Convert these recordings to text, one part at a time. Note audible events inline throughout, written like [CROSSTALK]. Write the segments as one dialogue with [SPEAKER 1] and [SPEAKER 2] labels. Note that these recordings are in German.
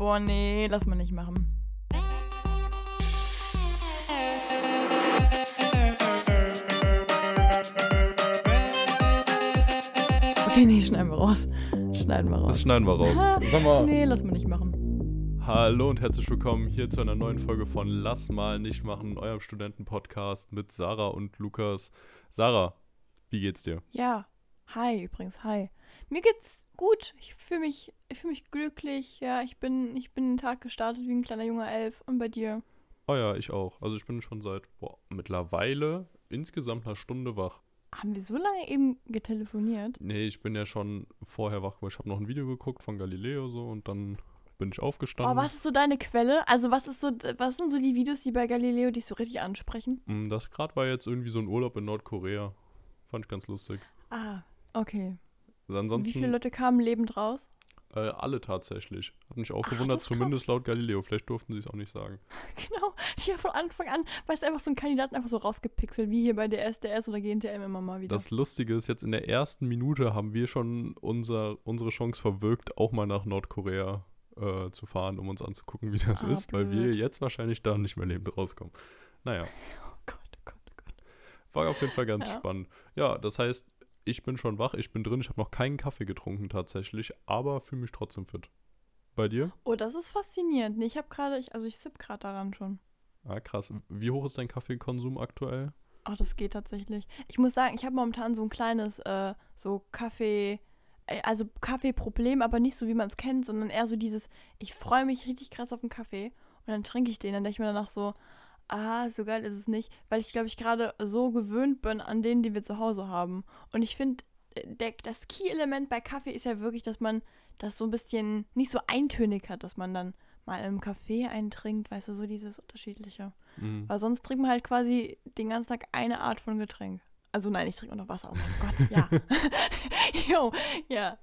[SPEAKER 1] Boah, nee, lass mal nicht machen. Okay, nee, schneiden wir raus. Schneiden wir raus.
[SPEAKER 2] Das schneiden wir raus. Sag mal.
[SPEAKER 1] Nee, lass mal nicht machen.
[SPEAKER 2] Hallo und herzlich willkommen hier zu einer neuen Folge von Lass mal nicht machen, eurem Studentenpodcast mit Sarah und Lukas. Sarah, wie geht's dir?
[SPEAKER 1] Ja, hi übrigens, hi. Mir geht's gut. Ich fühle mich, ich fühl mich glücklich. Ja, ich bin, ich bin den Tag gestartet wie ein kleiner junger Elf. Und bei dir?
[SPEAKER 2] Oh ja, ich auch. Also ich bin schon seit boah, mittlerweile insgesamt einer Stunde wach.
[SPEAKER 1] Haben wir so lange eben getelefoniert?
[SPEAKER 2] Nee, ich bin ja schon vorher wach geworden. Ich habe noch ein Video geguckt von Galileo so und dann bin ich aufgestanden.
[SPEAKER 1] Oh, was ist so deine Quelle? Also was ist so, was sind so die Videos, die bei Galileo dich so richtig ansprechen?
[SPEAKER 2] Mm, Das gerade war jetzt irgendwie so ein Urlaub in Nordkorea. Fand ich ganz lustig.
[SPEAKER 1] Ah, okay.
[SPEAKER 2] Also
[SPEAKER 1] Wie
[SPEAKER 2] ansonsten
[SPEAKER 1] viele Leute kamen lebend raus?
[SPEAKER 2] äh, alle tatsächlich. Hat mich auch
[SPEAKER 1] Ach,
[SPEAKER 2] gewundert, zumindest laut Galileo. Vielleicht durften sie es auch nicht sagen. [LAUGHS]
[SPEAKER 1] Genau. Ich habe von Anfang an, weißt du, einfach so einen Kandidaten einfach so rausgepixelt, wie hier bei der SDS oder GNTM immer mal wieder.
[SPEAKER 2] Das Lustige ist, jetzt in der ersten Minute haben wir schon unser, unsere Chance verwirkt, auch mal nach Nordkorea äh, zu fahren, um uns anzugucken, wie das
[SPEAKER 1] Ah,
[SPEAKER 2] ist, weil wir
[SPEAKER 1] blöd.
[SPEAKER 2] jetzt wahrscheinlich da nicht mehr lebend rauskommen. Naja, [LAUGHS]
[SPEAKER 1] oh Gott, oh Gott, oh Gott.
[SPEAKER 2] war auf jeden Fall ganz
[SPEAKER 1] Ja.
[SPEAKER 2] spannend. Ja, das heißt, ich bin schon wach, ich bin drin, ich habe noch keinen Kaffee getrunken tatsächlich, aber fühle mich trotzdem fit. Bei dir?
[SPEAKER 1] Oh, das ist faszinierend. Ich habe gerade, ich, also ich sipp gerade daran schon.
[SPEAKER 2] Ah, krass. Wie hoch ist dein Kaffeekonsum aktuell?
[SPEAKER 1] Ach, das geht tatsächlich. Ich muss sagen, ich habe momentan so ein kleines, äh, so Kaffee, äh, also Kaffeeproblem, aber nicht so, wie man es kennt, sondern eher so dieses, ich freue mich richtig krass auf einen Kaffee und dann trinke ich den, dann denke ich mir danach so, ah, so geil ist es nicht, weil ich glaube, ich gerade so gewöhnt bin an den, die wir zu Hause haben. Und ich finde, der- das Key-Element bei Kaffee ist ja wirklich, dass man das so ein bisschen nicht so eintönig hat, dass man dann mal im Kaffee eintrinkt, weißt du, so dieses Unterschiedliche.
[SPEAKER 2] Mhm.
[SPEAKER 1] Weil sonst trinkt man halt quasi den ganzen Tag eine Art von Getränk. Also nein, ich trinke auch noch Wasser. Oh mein Gott, ja. [LAUGHS] jo, ja.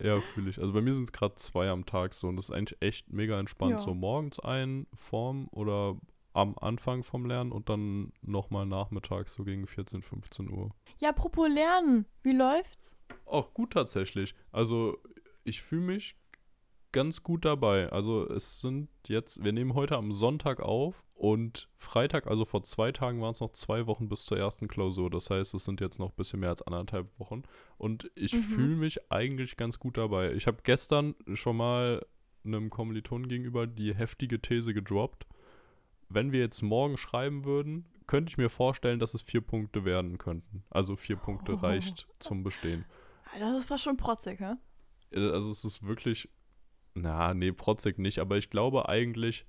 [SPEAKER 2] Ja, fühle ich. Also bei mir sind es gerade zwei am Tag so und das ist eigentlich echt mega entspannt.
[SPEAKER 1] Ja.
[SPEAKER 2] So morgens ein vorm oder am Anfang vom Lernen und dann nochmal nachmittags so gegen 14, 15 Uhr.
[SPEAKER 1] Ja, apropos Lernen. Wie läuft's?
[SPEAKER 2] Auch gut tatsächlich. Also ich fühle mich ganz gut dabei. Also es sind jetzt, wir nehmen heute am Sonntag auf und Freitag, also vor zwei Tagen waren es noch zwei Wochen bis zur ersten Klausur. Das heißt, es sind jetzt noch ein bisschen mehr als anderthalb Wochen. Und ich
[SPEAKER 1] Mhm.
[SPEAKER 2] fühle mich eigentlich ganz gut dabei. Ich habe gestern schon mal einem Kommilitonen gegenüber die heftige These gedroppt. Wenn wir jetzt morgen schreiben würden, könnte ich mir vorstellen, dass es vier Punkte werden könnten. Also vier Punkte
[SPEAKER 1] Oh.
[SPEAKER 2] reicht zum Bestehen.
[SPEAKER 1] Das ist fast schon protzig, hä?
[SPEAKER 2] Äh, Also es ist wirklich, na, nee, protzig nicht, aber ich glaube eigentlich,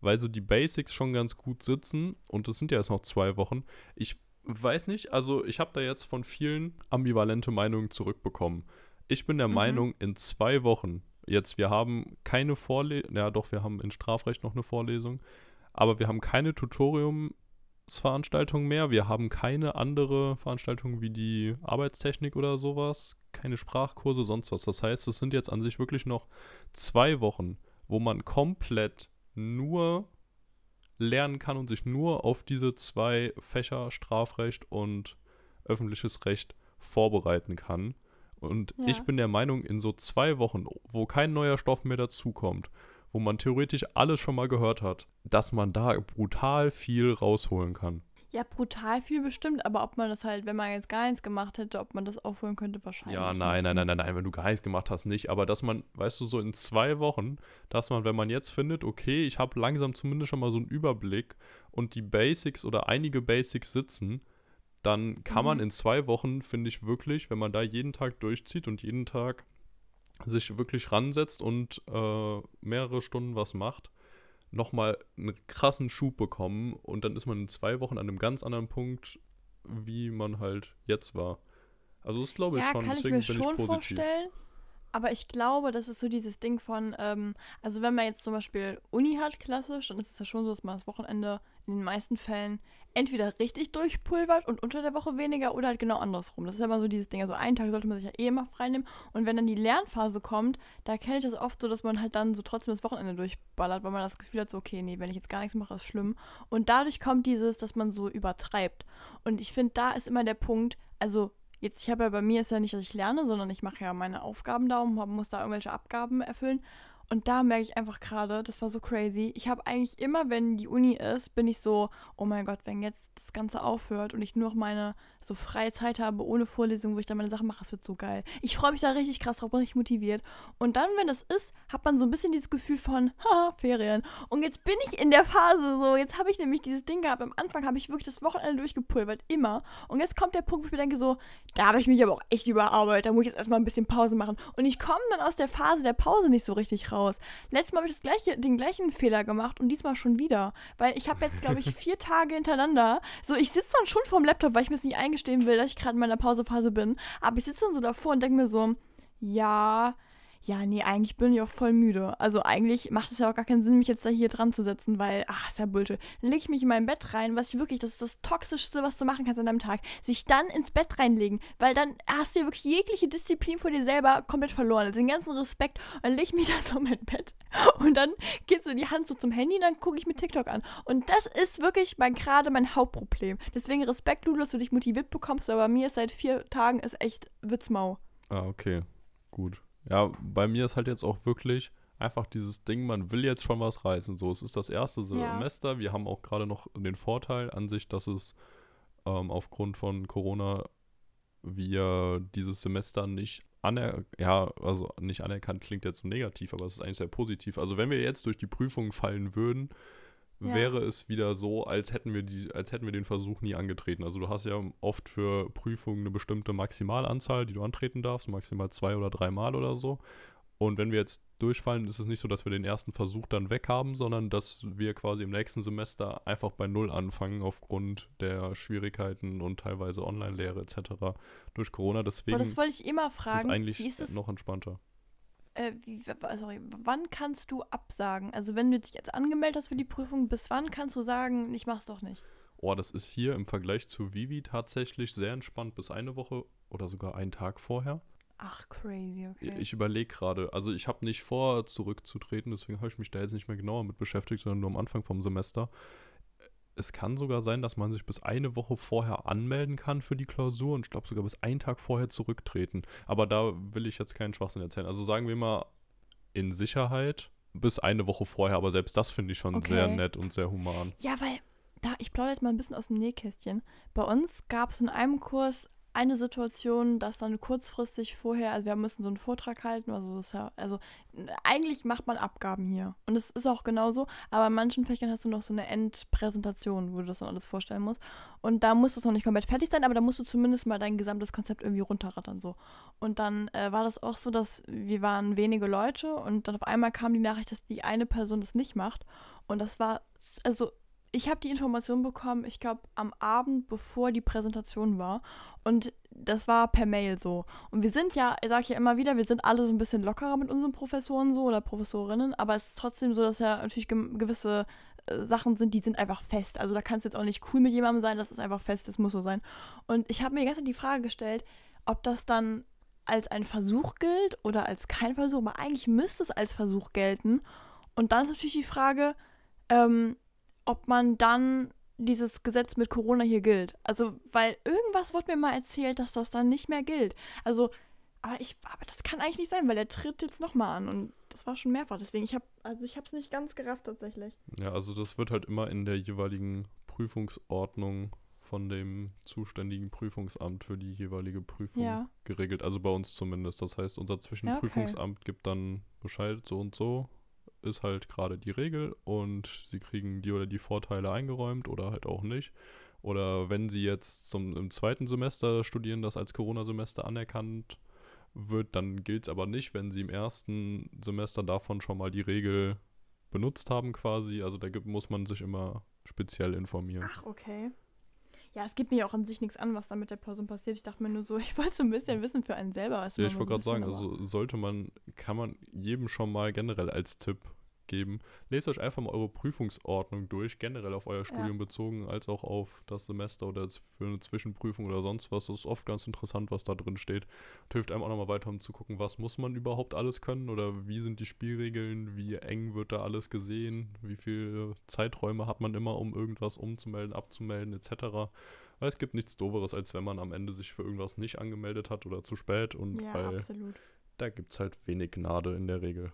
[SPEAKER 2] weil so die Basics schon ganz gut sitzen und es sind ja jetzt noch zwei Wochen, ich weiß nicht, also ich habe da jetzt von vielen ambivalente Meinungen zurückbekommen. Ich bin der
[SPEAKER 1] Mhm.
[SPEAKER 2] Meinung, in zwei Wochen, jetzt, wir haben keine Vorlesung, ja doch, wir haben in Strafrecht noch eine Vorlesung, aber wir haben keine Tutoriumsveranstaltung mehr, wir haben keine andere Veranstaltung wie die Arbeitstechnik oder sowas, keine Sprachkurse, sonst was. Das heißt, es sind jetzt an sich wirklich noch zwei Wochen, wo man komplett nur lernen kann und sich nur auf diese zwei Fächer Strafrecht und öffentliches Recht vorbereiten kann. Und
[SPEAKER 1] Ja.
[SPEAKER 2] ich bin der Meinung, in so zwei Wochen, wo kein neuer Stoff mehr dazukommt, wo man theoretisch alles schon mal gehört hat, dass man da brutal viel rausholen kann.
[SPEAKER 1] Ja, brutal viel bestimmt, aber ob man das halt, wenn man jetzt gar nichts gemacht hätte, ob man das aufholen könnte, wahrscheinlich.
[SPEAKER 2] Ja, nein, nein, nein, nein, nein, wenn du gar nichts gemacht hast, nicht. Aber dass man, weißt du, so in zwei Wochen, dass man, wenn man jetzt findet, okay, ich habe langsam zumindest schon mal so einen Überblick und die Basics oder einige Basics sitzen, dann kann man
[SPEAKER 1] Mhm.
[SPEAKER 2] in zwei Wochen, finde ich wirklich, wenn man da jeden Tag durchzieht und jeden Tag sich wirklich ransetzt und äh, mehrere Stunden was macht, nochmal einen krassen Schub bekommen und dann ist man in zwei Wochen an einem ganz anderen Punkt, wie man halt jetzt war. Also das glaube ich
[SPEAKER 1] ja,
[SPEAKER 2] schon,
[SPEAKER 1] kann ich
[SPEAKER 2] deswegen
[SPEAKER 1] mir
[SPEAKER 2] bin
[SPEAKER 1] schon
[SPEAKER 2] ich positiv.
[SPEAKER 1] vorstellen. Aber ich glaube, das ist so dieses Ding von, ähm, also wenn man jetzt zum Beispiel Uni hat, klassisch, dann ist es ja schon so, dass man das Wochenende in den meisten Fällen entweder richtig durchpulvert und unter der Woche weniger oder halt genau andersrum. Das ist ja immer so dieses Ding. Also einen Tag sollte man sich ja eh immer freinehmen. Und wenn dann die Lernphase kommt, da kenne ich das oft so, dass man halt dann so trotzdem das Wochenende durchballert, weil man das Gefühl hat, so, okay, nee, wenn ich jetzt gar nichts mache, ist schlimm. Und dadurch kommt dieses, dass man so übertreibt. Und ich finde, da ist immer der Punkt, also jetzt, ich habe ja bei mir ist ja nicht, dass ich lerne, sondern ich mache ja meine Aufgaben da und muss da irgendwelche Abgaben erfüllen. Und da merke ich einfach gerade, das war so crazy. Ich habe eigentlich immer, wenn die Uni ist, bin ich so, oh mein Gott, wenn jetzt das Ganze aufhört und ich nur noch meine so freie Zeit habe, ohne Vorlesung, wo ich dann meine Sachen mache, das wird so geil. Ich freue mich da richtig krass drauf, bin richtig motiviert. Und dann, wenn das ist, hat man so ein bisschen dieses Gefühl von, [LAUGHS] haha, Ferien. Und jetzt bin ich in der Phase so, jetzt habe ich nämlich dieses Ding gehabt. Am Anfang habe ich wirklich das Wochenende durchgepulvert, immer. Und jetzt kommt der Punkt, wo ich mir denke so, da habe ich mich aber auch echt überarbeitet, da muss ich jetzt erstmal ein bisschen Pause machen. Und ich komme dann aus der Phase der Pause nicht so richtig raus. Letztes Mal habe ich das gleiche, den gleichen Fehler gemacht und diesmal schon wieder. Weil ich habe jetzt, glaube ich, [LAUGHS] vier Tage hintereinander. So, ich sitze dann schon vorm Laptop, weil ich mir es nicht eingestehen will, dass ich gerade in meiner Pausephase bin. Aber ich sitze dann so davor und denke mir so, ja, ja, nee, eigentlich bin ich auch voll müde. Also eigentlich macht es ja auch gar keinen Sinn, mich jetzt da hier dran zu setzen, weil, ach, ist ja Bullshit. Lege ich mich in mein Bett rein, was ich wirklich, das ist das Toxischste, was du machen kannst an deinem Tag. Sich dann ins Bett reinlegen, weil dann hast du ja wirklich jegliche Disziplin vor dir selber komplett verloren. Also den ganzen Respekt. Und dann lege ich mich [LAUGHS] da so in mein Bett und dann geht so die Hand so zum Handy und dann gucke ich mir TikTok an. Und das ist wirklich mein, gerade mein Hauptproblem. Deswegen Respekt, Ludo, dass du dich motiviert bekommst, aber bei mir ist seit vier Tagen ist echt Witzmau.
[SPEAKER 2] Ah, okay. Gut. Ja, bei mir ist halt jetzt auch wirklich einfach dieses Ding, man will jetzt schon was reißen. So, es ist das erste Semester. Ja. Wir haben auch gerade noch den Vorteil an sich, dass es ähm, aufgrund von Corona wir dieses Semester nicht aner ja, also nicht anerkannt klingt jetzt so negativ, aber es ist eigentlich sehr positiv. Also wenn wir jetzt durch die Prüfung fallen würden, ja. wäre es wieder so, als hätten wir die, als hätten wir den Versuch nie angetreten. Also du hast ja oft für Prüfungen eine bestimmte Maximalanzahl, die du antreten darfst, maximal zwei oder dreimal oder so. Und wenn wir jetzt durchfallen, ist es nicht so, dass wir den ersten Versuch dann weg haben, sondern dass wir quasi im nächsten Semester einfach bei Null anfangen aufgrund der Schwierigkeiten und teilweise Online-Lehre etc. durch Corona. Deswegen
[SPEAKER 1] Aber das wollte ich immer fragen. Ist
[SPEAKER 2] es eigentlich ist es noch entspannter.
[SPEAKER 1] Äh, wie, sorry, wann kannst du absagen? Also wenn du dich jetzt angemeldet hast für die Prüfung, bis wann kannst du sagen, ich mach's doch nicht?
[SPEAKER 2] Oh, das ist hier im Vergleich zu Vivi tatsächlich sehr entspannt, bis eine Woche oder sogar einen Tag vorher.
[SPEAKER 1] Ach, crazy, okay.
[SPEAKER 2] Ich überlege gerade, also ich habe nicht vor, zurückzutreten, deswegen habe ich mich da jetzt nicht mehr genauer mit beschäftigt, sondern nur am Anfang vom Semester es kann sogar sein, dass man sich bis eine Woche vorher anmelden kann für die Klausur und ich glaube sogar bis einen Tag vorher zurücktreten. Aber da will ich jetzt keinen Schwachsinn erzählen. Also sagen wir mal in Sicherheit bis eine Woche vorher, aber selbst das finde ich schon okay. sehr nett und sehr human.
[SPEAKER 1] Ja, weil da, ich plaudere jetzt mal ein bisschen aus dem Nähkästchen. Bei uns gab es in einem Kurs eine Situation, dass dann kurzfristig vorher, also wir müssen so einen Vortrag halten, also, das ja, also eigentlich macht man Abgaben hier. Und es ist auch genauso, aber in manchen Fächern hast du noch so eine Endpräsentation, wo du das dann alles vorstellen musst. Und da muss das noch nicht komplett fertig sein, aber da musst du zumindest mal dein gesamtes Konzept irgendwie runterrattern so. Und dann äh, war das auch so, dass wir waren wenige Leute und dann auf einmal kam die Nachricht, dass die eine Person das nicht macht. Und das war, also ich habe die Information bekommen, ich glaube, am Abend, bevor die Präsentation war. Und das war per Mail so. Und wir sind ja, ich sage ja immer wieder, wir sind alle so ein bisschen lockerer mit unseren Professoren so oder Professorinnen, aber es ist trotzdem so, dass ja natürlich gewisse äh, Sachen sind, die sind einfach fest. Also da kannst du jetzt auch nicht cool mit jemandem sein, das ist einfach fest, das muss so sein. Und ich habe mir gestern die Frage gestellt, ob das dann als ein Versuch gilt oder als kein Versuch, aber eigentlich müsste es als Versuch gelten. Und dann ist natürlich die Frage, ähm, ob man dann dieses Gesetz mit Corona hier gilt. Also, weil irgendwas wurde mir mal erzählt, dass das dann nicht mehr gilt. Also, aber ich, aber das kann eigentlich nicht sein, weil er tritt jetzt nochmal an und das war schon mehrfach. Deswegen, ich habe, also ich habe es nicht ganz gerafft tatsächlich.
[SPEAKER 2] Ja, also das wird halt immer in der jeweiligen Prüfungsordnung von dem zuständigen Prüfungsamt für die jeweilige Prüfung ja. geregelt. Also bei uns zumindest. Das heißt, unser Zwischenprüfungsamt ja, okay. gibt dann Bescheid so und so ist halt gerade die Regel und sie kriegen die oder die Vorteile eingeräumt oder halt auch nicht. Oder wenn sie jetzt zum, im zweiten Semester studieren, das als Corona-Semester anerkannt wird, dann gilt es aber nicht, wenn sie im ersten Semester davon schon mal die Regel benutzt haben quasi. Also da gibt, muss man sich immer speziell informieren.
[SPEAKER 1] Ach, okay. Ja, es gibt mir auch an sich nichts an, was da mit der Person passiert. Ich dachte mir nur so, [LAUGHS] ich wollte so ein bisschen wissen für einen selber.
[SPEAKER 2] Was ja, ich wollte gerade sagen, also sollte man, kann man jedem schon mal generell als Tipp geben. Lest euch einfach mal eure Prüfungsordnung durch, generell auf euer Studium ja. bezogen, als auch auf das Semester oder für eine Zwischenprüfung oder sonst was. Das ist oft ganz interessant, was da drin steht. Und hilft einem auch nochmal weiter, um zu gucken, was muss man überhaupt alles können oder wie sind die Spielregeln, wie eng wird da alles gesehen, wie viele Zeiträume hat man immer, um irgendwas umzumelden, abzumelden, etc. Weil es gibt nichts Doveres, als wenn man am Ende sich für irgendwas nicht angemeldet hat oder zu spät und
[SPEAKER 1] ja,
[SPEAKER 2] weil
[SPEAKER 1] absolut.
[SPEAKER 2] da gibt es halt wenig Gnade in der Regel.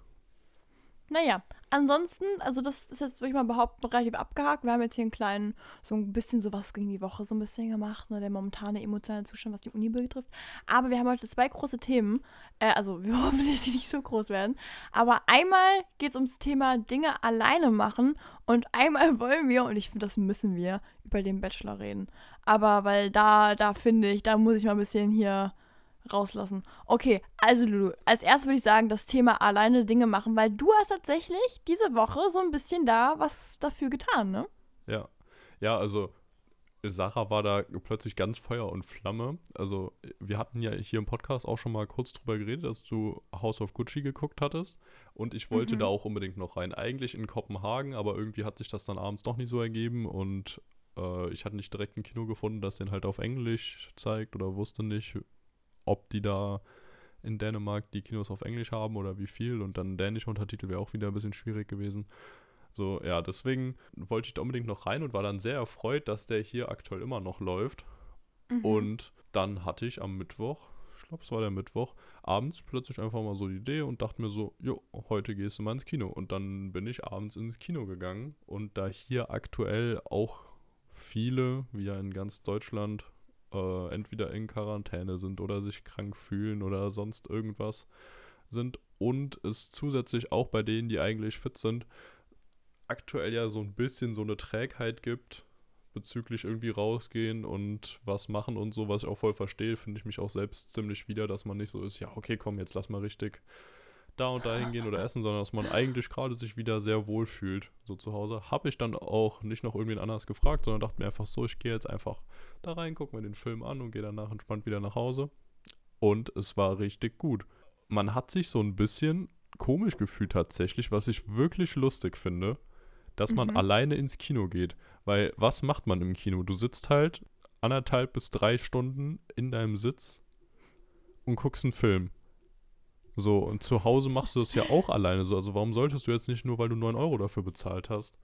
[SPEAKER 1] Naja, ansonsten, also das ist jetzt, würde ich mal behaupten, relativ abgehakt. Wir haben jetzt hier einen kleinen, so ein bisschen sowas gegen die Woche so ein bisschen gemacht, ne, der momentane emotionale Zustand, was die Uni betrifft. Aber wir haben heute zwei große Themen. Äh, also wir [LAUGHS] hoffen, dass sie nicht so groß werden. Aber einmal geht es ums Thema Dinge alleine machen und einmal [LAUGHS] wollen wir, und ich finde, das müssen wir, über den Bachelor reden. Aber weil da, da finde ich, da muss ich mal ein bisschen hier rauslassen. Okay, also Lulu, als erstes würde ich sagen, das Thema alleine Dinge machen, weil du hast tatsächlich diese Woche so ein bisschen da was dafür getan, ne?
[SPEAKER 2] Ja. Ja, also Sarah war da plötzlich ganz Feuer und Flamme. Also wir hatten ja hier im Podcast auch schon mal kurz drüber geredet, dass du House of Gucci geguckt hattest und ich wollte mhm. da auch unbedingt noch rein. Eigentlich in Kopenhagen, aber irgendwie hat sich das dann abends doch nicht so ergeben und äh, ich hatte nicht direkt ein Kino gefunden, das den halt auf Englisch zeigt oder wusste nicht, ob die da in Dänemark die Kinos auf Englisch haben oder wie viel und dann dänische Untertitel wäre auch wieder ein bisschen schwierig gewesen. So, ja, deswegen wollte ich da unbedingt noch rein und war dann sehr erfreut, dass der hier aktuell immer noch läuft. Mhm. Und dann hatte ich am Mittwoch, ich glaube, es war der Mittwoch, abends plötzlich einfach mal so die Idee und dachte mir so, jo, heute gehst du mal ins Kino. Und dann bin ich abends ins Kino gegangen und da hier aktuell auch viele, wie ja in ganz Deutschland, äh, entweder in Quarantäne sind oder sich krank fühlen oder sonst irgendwas sind und es zusätzlich auch bei denen, die eigentlich fit sind, aktuell ja so ein bisschen so eine Trägheit gibt bezüglich irgendwie rausgehen und was machen und so, was ich auch voll verstehe, finde ich mich auch selbst ziemlich wieder, dass man nicht so ist, ja, okay, komm, jetzt lass mal richtig da und da hingehen oder essen, sondern dass man eigentlich gerade sich wieder sehr wohl fühlt, so zu Hause. Habe ich dann auch nicht noch irgendwen anders gefragt, sondern dachte mir einfach so, ich gehe jetzt einfach da rein, gucke mir den Film an und gehe danach entspannt wieder nach Hause. Und es war richtig gut. Man hat sich so ein bisschen komisch gefühlt tatsächlich, was ich wirklich lustig finde, dass man mhm. alleine ins Kino geht. Weil was macht man im Kino? Du sitzt halt anderthalb bis drei Stunden in deinem Sitz und guckst einen Film. So, und zu Hause machst du das ja auch alleine so. Also warum solltest du jetzt nicht nur, weil du 9 Euro dafür bezahlt hast,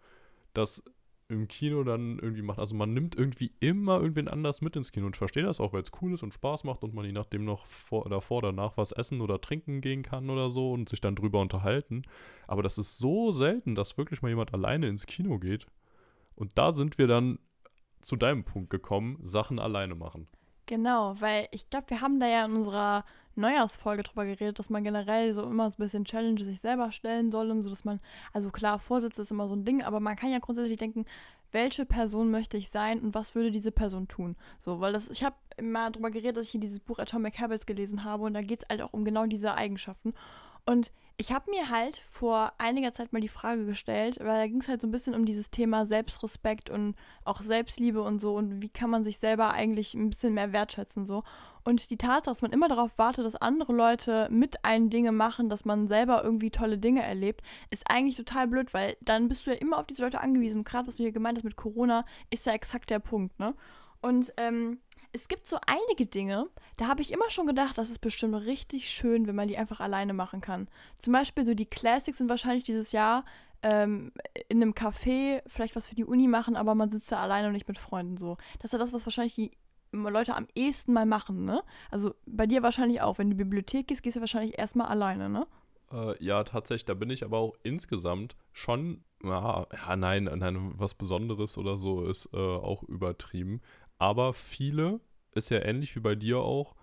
[SPEAKER 2] das im Kino dann irgendwie machen? Also man nimmt irgendwie immer irgendwen anders mit ins Kino und verstehe das auch, weil es cool ist und Spaß macht und man je nachdem noch vor, davor, danach was essen oder trinken gehen kann oder so und sich dann drüber unterhalten. Aber das ist so selten, dass wirklich mal jemand alleine ins Kino geht. Und da sind wir dann zu deinem Punkt gekommen, Sachen alleine machen.
[SPEAKER 1] Genau, weil ich glaube, wir haben da ja in unserer Neujahrsfolge drüber geredet, dass man generell so immer so ein bisschen Challenge sich selber stellen soll und so, dass man, also klar, Vorsitz ist immer so ein Ding, aber man kann ja grundsätzlich denken, welche Person möchte ich sein und was würde diese Person tun? So, weil das, ich habe mal drüber geredet, dass ich hier dieses Buch Atomic Habits gelesen habe und da geht es halt auch um genau diese Eigenschaften. Und ich habe mir halt vor einiger Zeit mal die Frage gestellt, weil da ging es halt so ein bisschen um dieses Thema Selbstrespekt und auch Selbstliebe und so und wie kann man sich selber eigentlich ein bisschen mehr wertschätzen so. Und die Tatsache, dass man immer darauf wartet, dass andere Leute mit einen Dinge machen, dass man selber irgendwie tolle Dinge erlebt, ist eigentlich total blöd, weil dann bist du ja immer auf diese Leute angewiesen. Und gerade was du hier gemeint hast mit Corona, ist ja exakt der Punkt, ne? Und ähm, es gibt so einige Dinge, da habe ich immer schon gedacht, das ist bestimmt richtig schön, wenn man die einfach alleine machen kann. Zum Beispiel so die Classics sind wahrscheinlich dieses Jahr ähm, in einem Café vielleicht was für die Uni machen, aber man sitzt da alleine und nicht mit Freunden so. Das ist ja das, was wahrscheinlich die Leute am ehesten mal machen, ne? Also bei dir wahrscheinlich auch. Wenn du in die Bibliothek gehst, gehst du wahrscheinlich erstmal alleine, ne?
[SPEAKER 2] Äh, ja, tatsächlich. Da bin ich aber auch insgesamt schon, ja, ja nein, nein, was Besonderes oder so ist äh, auch übertrieben. Aber viele, ist ja ähnlich wie bei dir auch,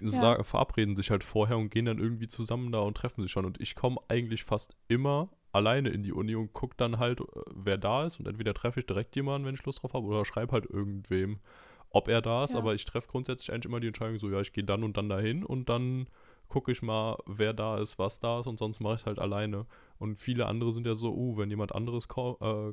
[SPEAKER 2] ja. verabreden sich halt vorher und gehen dann irgendwie zusammen da und treffen sich schon. Und ich komme eigentlich fast immer alleine in die Uni und gucke dann halt, äh, wer da ist. Und entweder treffe ich direkt jemanden, wenn ich Lust drauf habe, oder schreibe halt irgendwem, ob er da ist. Ja. Aber ich treffe grundsätzlich eigentlich immer die Entscheidung so, ja, ich gehe dann und dann dahin und dann gucke ich mal, wer da ist, was da ist und sonst mache ich es halt alleine. Und viele andere sind ja so, uh, wenn jemand anderes äh,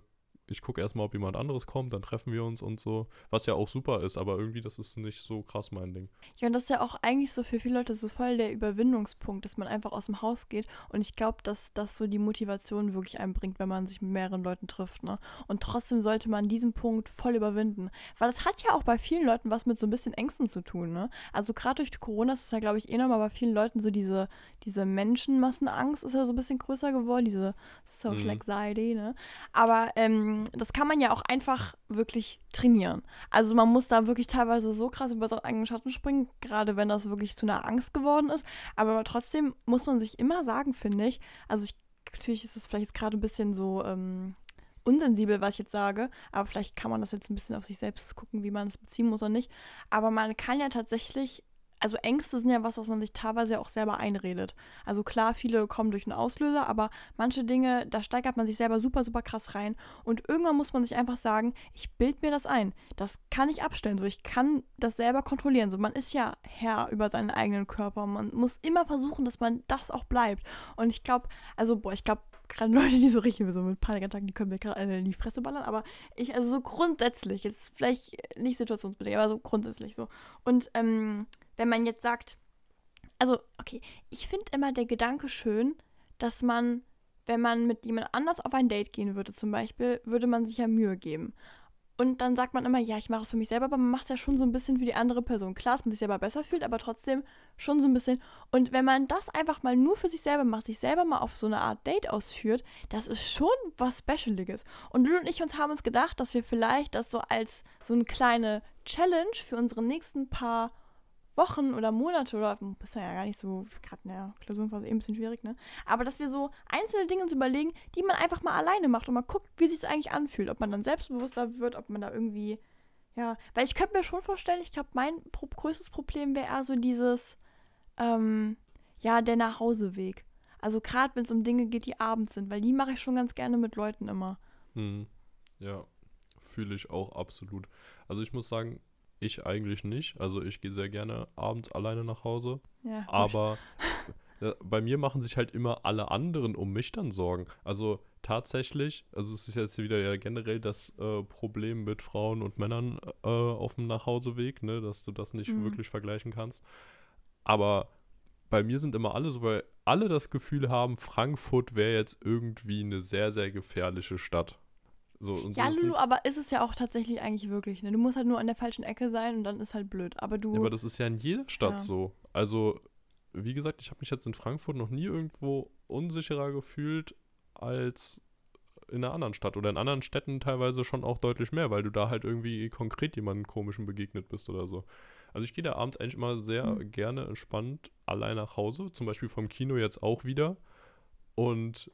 [SPEAKER 2] ich gucke erstmal, ob jemand anderes kommt, dann treffen wir uns und so. Was ja auch super ist, aber irgendwie, das ist nicht so krass mein Ding.
[SPEAKER 1] Ja, und das ist ja auch eigentlich so für viele Leute so voll der Überwindungspunkt, dass man einfach aus dem Haus geht. Und ich glaube, dass das so die Motivation wirklich einbringt, wenn man sich mit mehreren Leuten trifft. Ne? Und trotzdem sollte man diesen Punkt voll überwinden. Weil das hat ja auch bei vielen Leuten was mit so ein bisschen Ängsten zu tun. Ne? Also gerade durch Corona ist es ja, glaube ich, eh nochmal bei vielen Leuten so diese, diese Menschenmassenangst ist ja so ein bisschen größer geworden, diese Social mhm. Anxiety. Ne? Aber ähm, das kann man ja auch einfach wirklich trainieren. Also man muss da wirklich teilweise so krass über seinen eigenen Schatten springen, gerade wenn das wirklich zu einer Angst geworden ist. Aber trotzdem muss man sich immer sagen, finde ich, also ich natürlich ist es vielleicht gerade ein bisschen so ähm, unsensibel, was ich jetzt sage, aber vielleicht kann man das jetzt ein bisschen auf sich selbst gucken, wie man es beziehen muss oder nicht. Aber man kann ja tatsächlich also Ängste sind ja was, was man sich teilweise auch selber einredet. Also klar, viele kommen durch einen Auslöser, aber manche Dinge, da steigert man sich selber super, super krass rein. Und irgendwann muss man sich einfach sagen, ich bild mir das ein. Das kann ich abstellen. So, ich kann das selber kontrollieren. So, man ist ja Herr über seinen eigenen Körper. Man muss immer versuchen, dass man das auch bleibt. Und ich glaube, also, boah, ich glaube, gerade [LAUGHS] Leute, die so richtig so mit Panikattacken, die können mir gerade in die Fresse ballern, aber ich, also so grundsätzlich, jetzt vielleicht nicht situationsbedingt, aber so grundsätzlich so. Und ähm, wenn man jetzt sagt, also, okay, ich finde immer der Gedanke schön, dass man, wenn man mit jemand anders auf ein Date gehen würde, zum Beispiel, würde man sich ja Mühe geben. Und dann sagt man immer, ja, ich mache es für mich selber, aber man macht es ja schon so ein bisschen für die andere Person. Klar, dass man sich selber besser fühlt, aber trotzdem schon so ein bisschen. Und wenn man das einfach mal nur für sich selber macht, sich selber mal auf so eine Art Date ausführt, das ist schon was Specialiges. Und Lulu und ich uns haben uns gedacht, dass wir vielleicht das so als so eine kleine Challenge für unsere nächsten paar Wochen oder Monate oder ist ja gar nicht so, gerade in der Klausurenphase eh ein bisschen schwierig, ne? Aber dass wir so einzelne Dinge uns überlegen, die man einfach mal alleine macht und mal guckt, wie sich es eigentlich anfühlt. Ob man dann selbstbewusster wird, ob man da irgendwie, ja, weil ich könnte mir schon vorstellen, ich glaube, mein pro größtes Problem wäre eher so dieses, ähm, ja, der Nachhauseweg. Also gerade wenn es um Dinge geht, die abends sind, weil die mache ich schon ganz gerne mit Leuten immer.
[SPEAKER 2] Hm. Ja, fühle ich auch absolut. Also ich muss sagen, ich eigentlich nicht. Also ich gehe sehr gerne abends alleine nach Hause. Ja, aber [LAUGHS] bei mir machen sich halt immer alle anderen um mich dann Sorgen. Also tatsächlich, also es ist jetzt wieder ja generell das äh, Problem mit Frauen und Männern äh, auf dem Nachhauseweg, ne, dass du das nicht mhm. wirklich vergleichen kannst. Aber bei mir sind immer alle so, weil alle das Gefühl haben, Frankfurt wäre jetzt irgendwie eine sehr, sehr gefährliche Stadt. So,
[SPEAKER 1] ja, so Lulu, aber ist es ja auch tatsächlich eigentlich wirklich. Ne? Du musst halt nur an der falschen Ecke sein und dann ist halt blöd. Aber du.
[SPEAKER 2] Ja, aber das ist ja in jeder Stadt ja. so. Also, wie gesagt, ich habe mich jetzt in Frankfurt noch nie irgendwo unsicherer gefühlt als in einer anderen Stadt oder in anderen Städten teilweise schon auch deutlich mehr, weil du da halt irgendwie konkret jemandem komischen begegnet bist oder so. Also ich gehe da abends eigentlich immer sehr mhm. gerne entspannt allein nach Hause, zum Beispiel vom Kino jetzt auch wieder. Und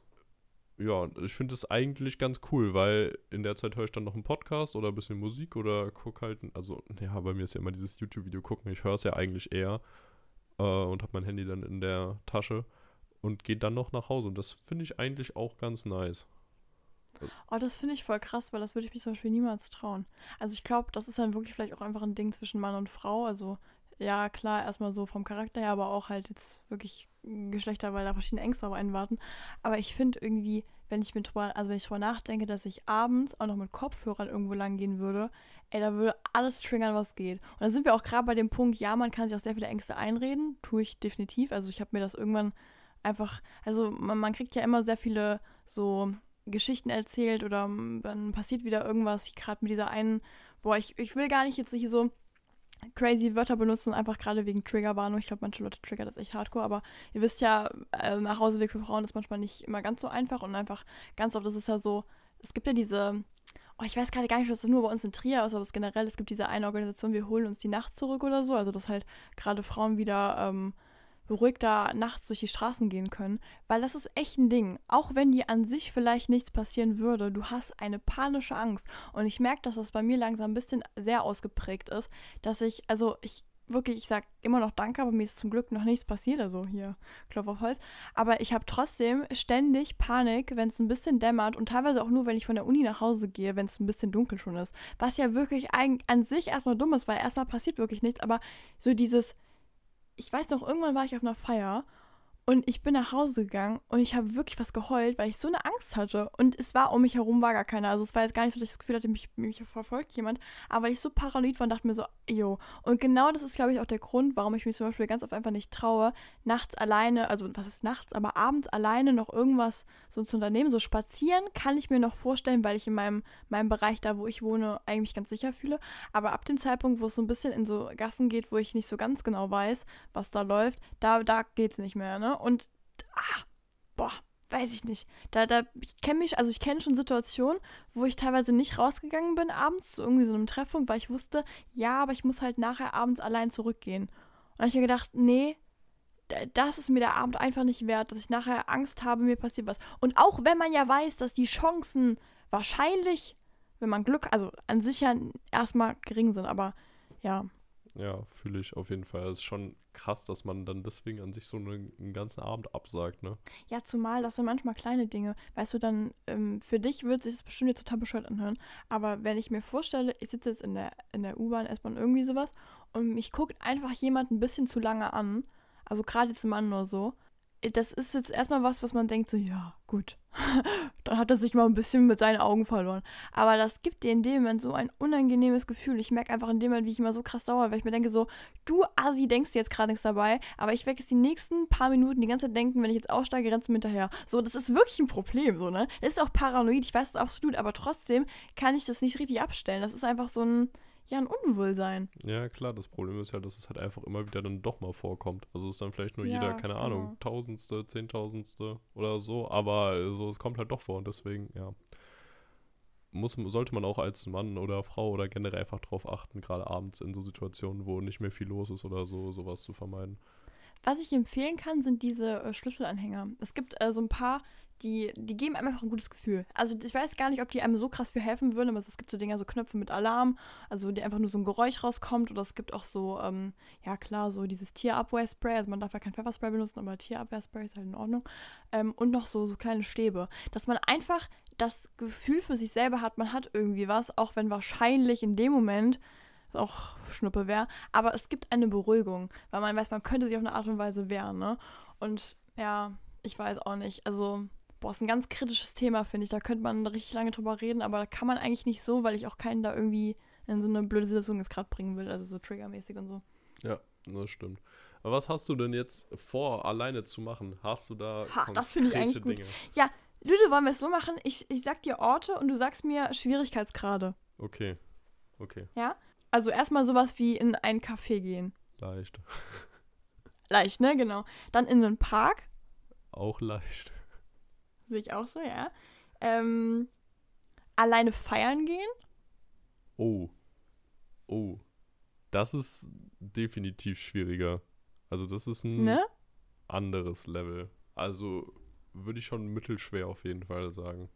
[SPEAKER 2] ja, ich finde es eigentlich ganz cool, weil in der Zeit höre ich dann noch einen Podcast oder ein bisschen Musik oder gucke halt, also, ja, bei mir ist ja immer dieses YouTube-Video gucken, ich höre es ja eigentlich eher äh, und habe mein Handy dann in der Tasche und gehe dann noch nach Hause und das finde ich eigentlich auch ganz nice.
[SPEAKER 1] Oh, das finde ich voll krass, weil das würde ich mich zum Beispiel niemals trauen. Also ich glaube, das ist dann wirklich vielleicht auch einfach ein Ding zwischen Mann und Frau. Also ja, klar, erstmal so vom Charakter her, aber auch halt jetzt wirklich Geschlechter, weil da verschiedene Ängste auf einen warten. Aber ich finde irgendwie, wenn ich mir drüber, also wenn ich drüber nachdenke, dass ich abends auch noch mit Kopfhörern irgendwo lang gehen würde, ey, da würde alles triggern, was geht. Und dann sind wir auch gerade bei dem Punkt, ja, man kann sich auch sehr viele Ängste einreden, tue ich definitiv. Also ich habe mir das irgendwann einfach, also man, man kriegt ja immer sehr viele so Geschichten erzählt oder dann passiert wieder irgendwas, gerade mit dieser einen, boah, ich, ich will gar nicht jetzt hier so crazy Wörter benutzen, einfach gerade wegen Triggerwarnung. Ich glaube, manche Leute triggern das echt hardcore, aber ihr wisst ja, äh, Nachhauseweg für Frauen ist manchmal nicht immer ganz so einfach und einfach ganz oft ist es ja so, es gibt ja diese, oh, ich weiß gerade gar nicht, ob das nur bei uns in Trier ist, aber es generell, es gibt diese eine Organisation, wir holen uns die Nacht zurück oder so, also dass halt gerade Frauen wieder ähm, beruhigter nachts durch die Straßen gehen können, weil das ist echt ein Ding. Auch wenn dir an sich vielleicht nichts passieren würde, du hast eine panische Angst. Und ich merke, dass das bei mir langsam ein bisschen sehr ausgeprägt ist, dass ich, also ich wirklich, ich sage immer noch Danke, aber mir ist zum Glück noch nichts passiert, also hier, Klopf auf Holz. Aber ich habe trotzdem ständig Panik, wenn es ein bisschen dämmert und teilweise auch nur, wenn ich von der Uni nach Hause gehe, wenn es ein bisschen dunkel schon ist. Was ja wirklich an sich erstmal dumm ist, weil erstmal passiert wirklich nichts, aber so dieses, ich weiß noch, irgendwann war ich auf einer Feier und ich bin nach Hause gegangen und ich habe wirklich was geheult, weil ich so eine Angst hatte. Und es war um mich herum war gar keiner. Also es war jetzt gar nicht so, dass ich das Gefühl hatte, mich, mich verfolgt jemand. Aber weil ich so paranoid war und dachte mir so, jo. Und genau das ist, glaube ich, auch der Grund, warum ich mich zum Beispiel ganz oft einfach nicht traue, nachts alleine, also was ist nachts, aber abends alleine noch irgendwas so zu unternehmen. So spazieren kann ich mir noch vorstellen, weil ich in meinem, meinem Bereich, da wo ich wohne, eigentlich ganz sicher fühle. Aber ab dem Zeitpunkt, wo es so ein bisschen in so Gassen geht, wo ich nicht so ganz genau weiß, was da läuft, da, da geht es nicht mehr, ne? Und ah, boah, weiß ich nicht. Da, da, ich kenne mich, also ich kenne schon Situationen, wo ich teilweise nicht rausgegangen bin abends zu irgendwie so einem Treffpunkt, weil ich wusste, ja, aber ich muss halt nachher abends allein zurückgehen. Und da habe ich mir gedacht, nee, das ist mir der Abend einfach nicht wert, dass ich nachher Angst habe, mir passiert was. Und auch wenn man ja weiß, dass die Chancen wahrscheinlich, wenn man Glück, also an sich ja erstmal gering sind, aber ja,
[SPEAKER 2] Ja, fühle ich auf jeden Fall. Es ist schon krass, dass man dann deswegen an sich so einen, einen ganzen Abend absagt, ne?
[SPEAKER 1] Ja, zumal das sind manchmal kleine Dinge. Weißt du, dann ähm, für dich wird sich das bestimmt jetzt total bescheuert anhören. Aber wenn ich mir vorstelle, ich sitze jetzt in der, in der U-Bahn, S-Bahn, irgendwie sowas und mich guckt einfach jemand ein bisschen zu lange an, also gerade jetzt Mann oder so, das ist jetzt erstmal was, was man denkt, so, ja, gut. [LAUGHS] dann hat er sich mal ein bisschen mit seinen Augen verloren. Aber das gibt dir in dem Moment so ein unangenehmes Gefühl. Ich merke einfach in dem Moment, wie ich immer so krass sauer, weil ich mir denke, so, du Asi, denkst dir jetzt gerade nichts dabei, aber ich werde jetzt die nächsten paar Minuten die ganze Zeit denken, wenn ich jetzt aussteige, rennst du mir hinterher. So, das ist wirklich ein Problem, so, ne? Das ist auch paranoid, ich weiß das absolut, aber trotzdem kann ich das nicht richtig abstellen. Das ist einfach so ein, ja, ein Unwohlsein.
[SPEAKER 2] Ja, klar, das Problem ist ja, dass es halt einfach immer wieder dann doch mal vorkommt. Also es ist dann vielleicht nur
[SPEAKER 1] Ja,
[SPEAKER 2] jeder, keine Ahnung,
[SPEAKER 1] genau.
[SPEAKER 2] Tausendste, Zehntausendste oder so, aber äh, so, es kommt halt doch vor und deswegen, ja. Muss, sollte man auch als Mann oder Frau oder generell einfach drauf achten, gerade abends in so Situationen, wo nicht mehr viel los ist oder so, sowas zu vermeiden.
[SPEAKER 1] Was ich empfehlen kann, sind diese äh, Schlüsselanhänger. Es gibt äh, so ein paar, die, die geben einem einfach ein gutes Gefühl. Also ich weiß gar nicht, ob die einem so krass viel helfen würden, aber es gibt so Dinger, so Knöpfe mit Alarm, also die einfach nur so ein Geräusch rauskommt. Oder es gibt auch so, ähm, ja klar, so dieses Tierabwehrspray. Also man darf ja kein Pfefferspray benutzen, aber Tierabwehrspray ist halt in Ordnung. Ähm, und noch so, so kleine Stäbe. Dass man einfach das Gefühl für sich selber hat, man hat irgendwie was, auch wenn wahrscheinlich in dem Moment auch Schnuppe wäre. Aber es gibt eine Beruhigung, weil man weiß, man könnte sich auf eine Art und Weise wehren, ne? Und ja, ich weiß auch nicht. Also, boah, ist ein ganz kritisches Thema, finde ich. Da könnte man richtig lange drüber reden, aber da kann man eigentlich nicht so, weil ich auch keinen da irgendwie in so eine blöde Situation jetzt gerade bringen will. Also so triggermäßig und so.
[SPEAKER 2] Ja, das stimmt. Aber was hast du denn jetzt vor, alleine zu machen? Hast du da
[SPEAKER 1] Ha, das finde ich eigentlich
[SPEAKER 2] konkrete
[SPEAKER 1] gut.
[SPEAKER 2] Dinge?
[SPEAKER 1] Ja, Lüde, wollen wir es so machen? Ich, ich sag dir Orte und du sagst mir Schwierigkeitsgrade.
[SPEAKER 2] Okay, okay,
[SPEAKER 1] Ja? Also erstmal sowas wie in ein Café gehen.
[SPEAKER 2] leicht. [LAUGHS]
[SPEAKER 1] Leicht, ne? Genau. Dann in einen Park.
[SPEAKER 2] Auch leicht.
[SPEAKER 1] Sehe ich auch so, ja. Ähm, alleine feiern gehen.
[SPEAKER 2] Oh. Oh. Das ist definitiv schwieriger. Also das ist ein
[SPEAKER 1] Ne?
[SPEAKER 2] anderes Level. Also würde ich schon mittelschwer auf jeden Fall sagen.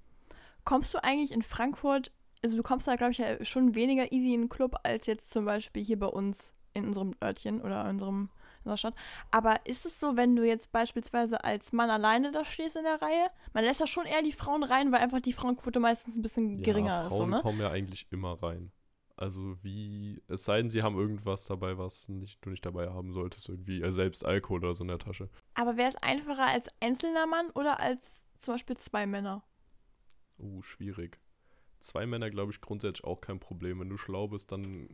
[SPEAKER 1] Kommst du eigentlich in Frankfurt, also du kommst da, glaube ich, ja schon weniger easy in den Club als jetzt zum Beispiel hier bei uns in unserem Örtchen oder in unserem in unserer Stadt. Aber ist es so, wenn du jetzt beispielsweise als Mann alleine da stehst in der Reihe, man lässt da schon eher die Frauen rein, weil einfach die Frauenquote meistens ein bisschen geringer
[SPEAKER 2] ja,
[SPEAKER 1] ist,
[SPEAKER 2] Frauen
[SPEAKER 1] so, ne?
[SPEAKER 2] kommen ja eigentlich immer rein. Also wie, es sei denn, sie haben irgendwas dabei, was nicht, du nicht dabei haben solltest, irgendwie, äh, selbst Alkohol oder so in der Tasche.
[SPEAKER 1] Aber wäre es einfacher als einzelner Mann oder als zum Beispiel zwei Männer?
[SPEAKER 2] Uh, schwierig. Zwei Männer, glaube ich, grundsätzlich auch kein Problem. Wenn du schlau bist, dann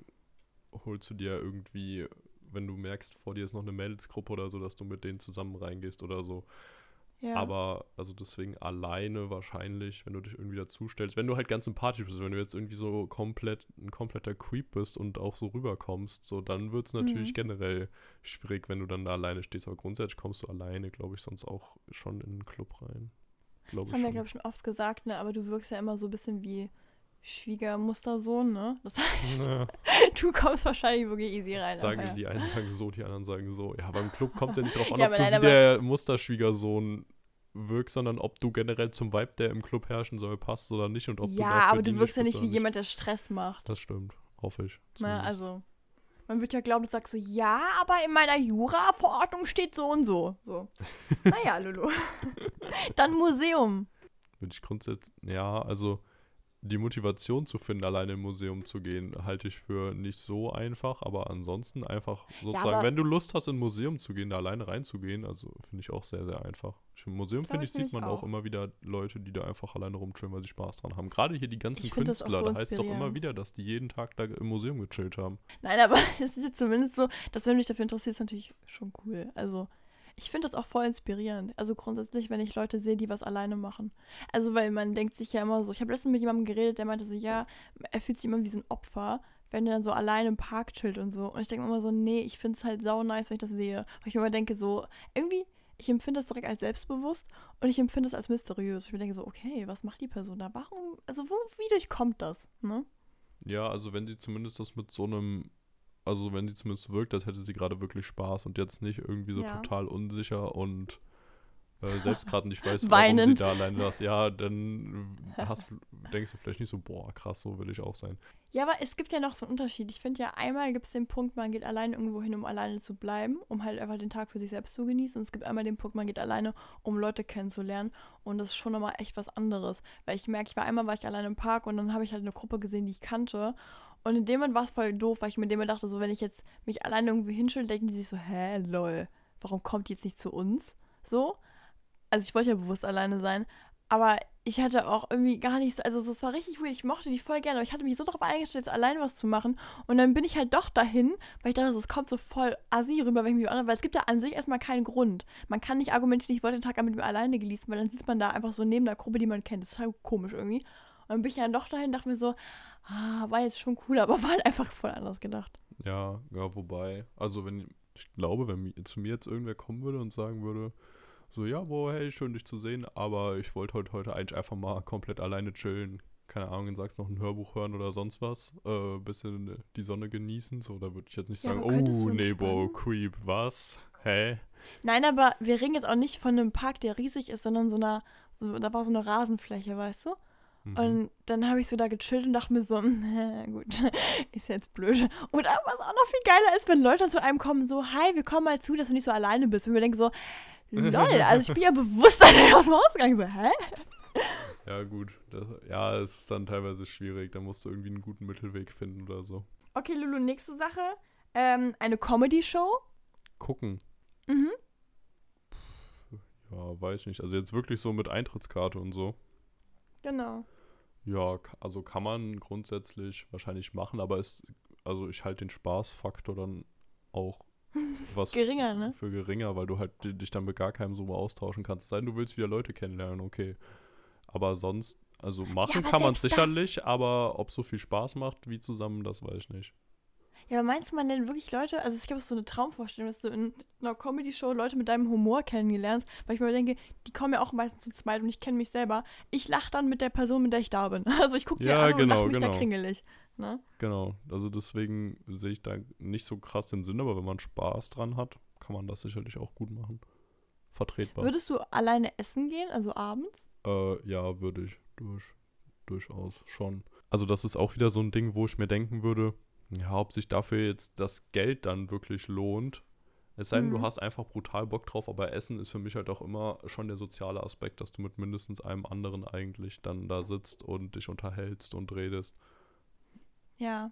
[SPEAKER 2] holst du dir irgendwie, wenn du merkst, vor dir ist noch eine Mädelsgruppe oder so, dass du mit denen zusammen reingehst oder so.
[SPEAKER 1] Ja.
[SPEAKER 2] Aber, also deswegen alleine wahrscheinlich, wenn du dich irgendwie dazustellst. Wenn du halt ganz sympathisch bist, wenn du jetzt irgendwie so komplett, ein kompletter Creep bist und auch so rüberkommst, so, dann wird es natürlich
[SPEAKER 1] Mhm.
[SPEAKER 2] generell schwierig, wenn du dann da alleine stehst. Aber grundsätzlich kommst du alleine, glaube ich, sonst auch schon in den Club rein. Glaube
[SPEAKER 1] Das haben wir, glaube ich, schon oft gesagt, ne? Aber du wirkst ja immer so ein bisschen wie Schwiegermustersohn, ne? Das heißt,
[SPEAKER 2] Ja. [LAUGHS]
[SPEAKER 1] du kommst wahrscheinlich wirklich easy rein.
[SPEAKER 2] Sagen,
[SPEAKER 1] ja.
[SPEAKER 2] Die einen sagen so, die anderen sagen so. Ja, beim Club kommt ja nicht drauf an,
[SPEAKER 1] Ja,
[SPEAKER 2] ob
[SPEAKER 1] aber
[SPEAKER 2] du wie der Musterschwiegersohn wirkst, sondern ob du generell zum Vibe, der im Club herrschen soll, passt oder nicht und ob du
[SPEAKER 1] ja, aber du wirkst ja nicht wie jemand, der Stress macht.
[SPEAKER 2] Das stimmt, hoffe ich.
[SPEAKER 1] Ne?
[SPEAKER 2] zumindest.
[SPEAKER 1] Also, man wird ja glauben, du sagst so, ja, aber in meiner Jura-Verordnung steht so und so. So. [LAUGHS] Naja, Lulu. [LAUGHS] Dann Museum.
[SPEAKER 2] Würde ich grundsätzlich, ja, also die Motivation zu finden, alleine im Museum zu gehen, halte ich für nicht so einfach, aber ansonsten einfach sozusagen,
[SPEAKER 1] aber-
[SPEAKER 2] wenn du Lust hast, in ein Museum zu gehen, da alleine reinzugehen, also finde ich auch sehr, sehr einfach. Ich- Im Museum, finde
[SPEAKER 1] ich,
[SPEAKER 2] sieht man auch
[SPEAKER 1] auch.
[SPEAKER 2] immer wieder Leute, die da einfach alleine rumchillen, weil sie Spaß dran haben. Gerade hier die ganzen
[SPEAKER 1] das
[SPEAKER 2] Künstler,
[SPEAKER 1] so
[SPEAKER 2] da heißt doch immer wieder, dass die jeden Tag da im Museum gechillt haben.
[SPEAKER 1] Nein, aber [LAUGHS] es ist jetzt zumindest so, dass wenn du dich dafür interessierst, natürlich schon cool. Also, ich finde das auch voll inspirierend. Also grundsätzlich, wenn ich Leute sehe, die was alleine machen. Also, weil man denkt sich ja immer so, ich habe letztens mit jemandem geredet, der meinte so, ja, er fühlt sich immer wie so ein Opfer, wenn er dann so alleine im Park chillt und so. Und ich denke immer so, nee, ich finde es halt sau nice, wenn ich das sehe. Weil ich mir immer denke, so, irgendwie, ich empfinde das direkt als selbstbewusst und ich empfinde es als mysteriös. Ich mir denke so, okay, was macht die Person da? Warum, also wo, wie durchkommt das, ne?
[SPEAKER 2] Ja, also wenn sie zumindest das mit so einem also wenn sie zumindest wirkt, als hätte sie gerade wirklich Spaß und jetzt nicht irgendwie so
[SPEAKER 1] Ja.
[SPEAKER 2] total unsicher und äh, [LAUGHS] selbst gerade nicht weiß, warum sie da allein ist. Ja, dann hast, denkst du vielleicht nicht so, boah, krass, so will ich auch sein.
[SPEAKER 1] Ja, aber es gibt ja noch so einen Unterschied. Ich finde ja, einmal gibt es den Punkt, man geht alleine irgendwo hin, um alleine zu bleiben, um halt einfach den Tag für sich selbst zu genießen. Und es gibt einmal den Punkt, man geht alleine, um Leute kennenzulernen. Und das ist schon nochmal echt was anderes. Weil ich merke, ich war einmal war ich alleine im Park und dann habe ich halt eine Gruppe gesehen, die ich kannte. Und in dem Moment war es voll doof, weil ich mit dem Moment dachte, so, wenn ich jetzt mich alleine irgendwie hinstelle, denken die sich so, hä, lol, warum kommt die jetzt nicht zu uns? So. Also ich wollte ja bewusst alleine sein. Aber ich hatte auch irgendwie gar nichts, also so, es war richtig weird, ich mochte die voll gerne, aber ich hatte mich so darauf eingestellt, jetzt alleine was zu machen. Und dann bin ich halt doch dahin, weil ich dachte, es kommt so voll assi rüber, wenn ich mich andere, weil es gibt da an sich erstmal keinen Grund. Man kann nicht argumentieren, ich wollte den Tag mit mir alleine genießen, weil dann sitzt man da einfach so neben der Gruppe, die man kennt. Das ist halt komisch irgendwie. Und dann bin ich dann doch dahin, dachte mir so, ah, war jetzt schon cool, [LAUGHS] aber war halt einfach voll anders gedacht.
[SPEAKER 2] Ja, ja, wobei, also wenn, ich glaube, wenn zu mir jetzt irgendwer kommen würde und sagen würde, so, ja, boah, hey, schön dich zu sehen, aber ich wollte heute, heute eigentlich einfach mal komplett alleine chillen, keine Ahnung, dann sagst noch ein Hörbuch hören oder sonst was, äh, bisschen die Sonne genießen, so, da würde ich jetzt nicht
[SPEAKER 1] Ja,
[SPEAKER 2] sagen, oh, nee, boah, creep, was? Hä?
[SPEAKER 1] Nein, aber wir reden jetzt auch nicht von einem Park, der riesig ist, sondern so einer, so, da war so eine Rasenfläche, weißt du?
[SPEAKER 2] Mhm.
[SPEAKER 1] Und dann habe ich so da gechillt und dachte mir so, [LAUGHS] na gut, [LAUGHS] ist jetzt blöd. Und aber was auch noch viel geiler ist, wenn Leute zu einem kommen, so, hi, wir kommen mal zu, dass du nicht so alleine bist. Und wir denken so, lol, also ich bin ja bewusst [LAUGHS] aus dem Haus gegangen, so, hä?
[SPEAKER 2] Ja, gut, das, ja, es ist dann teilweise schwierig, da musst du irgendwie einen guten Mittelweg finden oder so.
[SPEAKER 1] Okay, Lulu, nächste Sache. Ähm, eine Comedy-Show.
[SPEAKER 2] Gucken.
[SPEAKER 1] Mhm.
[SPEAKER 2] Ja, weiß nicht. Also jetzt wirklich so mit Eintrittskarte und so.
[SPEAKER 1] Genau.
[SPEAKER 2] Ja, also kann man grundsätzlich wahrscheinlich machen, aber ist, also ich halte den Spaßfaktor dann auch [LAUGHS] was
[SPEAKER 1] Geringer, ne?
[SPEAKER 2] für geringer, weil du halt di- dich dann mit gar keinem so mal austauschen kannst. Sein, du willst wieder Leute kennenlernen, okay. Aber sonst, also machen
[SPEAKER 1] aber
[SPEAKER 2] kann man sicherlich, aber ob so viel Spaß macht wie zusammen, das weiß ich nicht.
[SPEAKER 1] Ja, aber meinst du, man lernt wirklich Leute? Also ich glaube, es ist so eine Traumvorstellung, dass du in einer Comedy-Show Leute mit deinem Humor kennengelernst, weil ich mir denke, die kommen ja auch meistens zu zweit und ich kenne mich selber. Ich lache dann mit der Person, mit der ich da bin. [LAUGHS] Also ich gucke
[SPEAKER 2] Ja,
[SPEAKER 1] an und
[SPEAKER 2] genau,
[SPEAKER 1] lache mich da
[SPEAKER 2] genau.
[SPEAKER 1] kringelig. Ne?
[SPEAKER 2] Genau, also deswegen sehe ich da nicht so krass den Sinn, aber wenn man Spaß dran hat, kann man das sicherlich auch gut machen. Vertretbar.
[SPEAKER 1] Würdest du alleine essen gehen, also abends?
[SPEAKER 2] Äh, ja, würde ich. Durch, durchaus schon. Also das ist auch wieder so ein Ding, wo ich mir denken würde, ja, ob sich dafür jetzt das Geld dann wirklich lohnt. Es sei denn, du
[SPEAKER 1] Mhm.
[SPEAKER 2] hast einfach brutal Bock drauf, aber Essen ist für mich halt auch immer schon der soziale Aspekt, dass du mit mindestens einem anderen eigentlich dann da sitzt und dich unterhältst und redest.
[SPEAKER 1] Ja.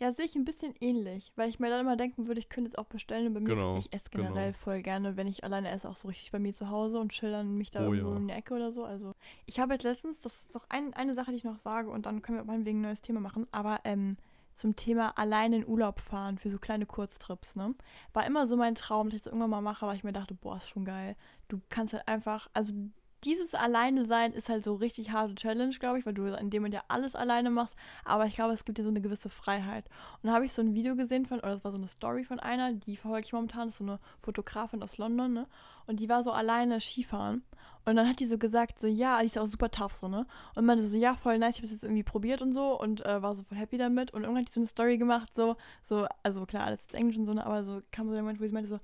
[SPEAKER 1] Ja, sehe ich ein bisschen ähnlich, weil ich mir dann immer denken würde, ich könnte jetzt auch bestellen und bei mir,
[SPEAKER 2] Genau,
[SPEAKER 1] ich esse generell
[SPEAKER 2] genau.
[SPEAKER 1] voll gerne, wenn ich alleine esse, auch so richtig bei mir zu Hause und chill dann mich da
[SPEAKER 2] Oh
[SPEAKER 1] irgendwo
[SPEAKER 2] ja.
[SPEAKER 1] in der Ecke oder so. Also ich habe jetzt letztens, das ist doch ein, eine Sache, die ich noch sage und dann können wir meinetwegen ein neues Thema machen, aber ähm, zum Thema alleine in Urlaub fahren für so kleine Kurztrips, ne? War immer so mein Traum, dass ich das irgendwann mal mache, weil ich mir dachte, boah, ist schon geil. Du kannst halt einfach, also dieses Alleine sein ist halt so richtig harte Challenge, glaube ich, weil du in dem Moment ja alles alleine machst. Aber ich glaube, es gibt dir so eine gewisse Freiheit. Und da habe ich so ein Video gesehen von, oder das war so eine Story von einer, die verfolge ich momentan, das ist so eine Fotografin aus London, ne? Und die war so alleine Skifahren. Und dann hat die so gesagt, so, ja, die ist auch super tough, so, ne? Und meinte so, ja, voll nice, ich habe es jetzt irgendwie probiert und so und äh, war so voll happy damit. Und irgendwann hat die so eine Story gemacht, so, so, also klar, alles ist Englisch und so, ne? aber so kam so der Moment, wo sie meinte so,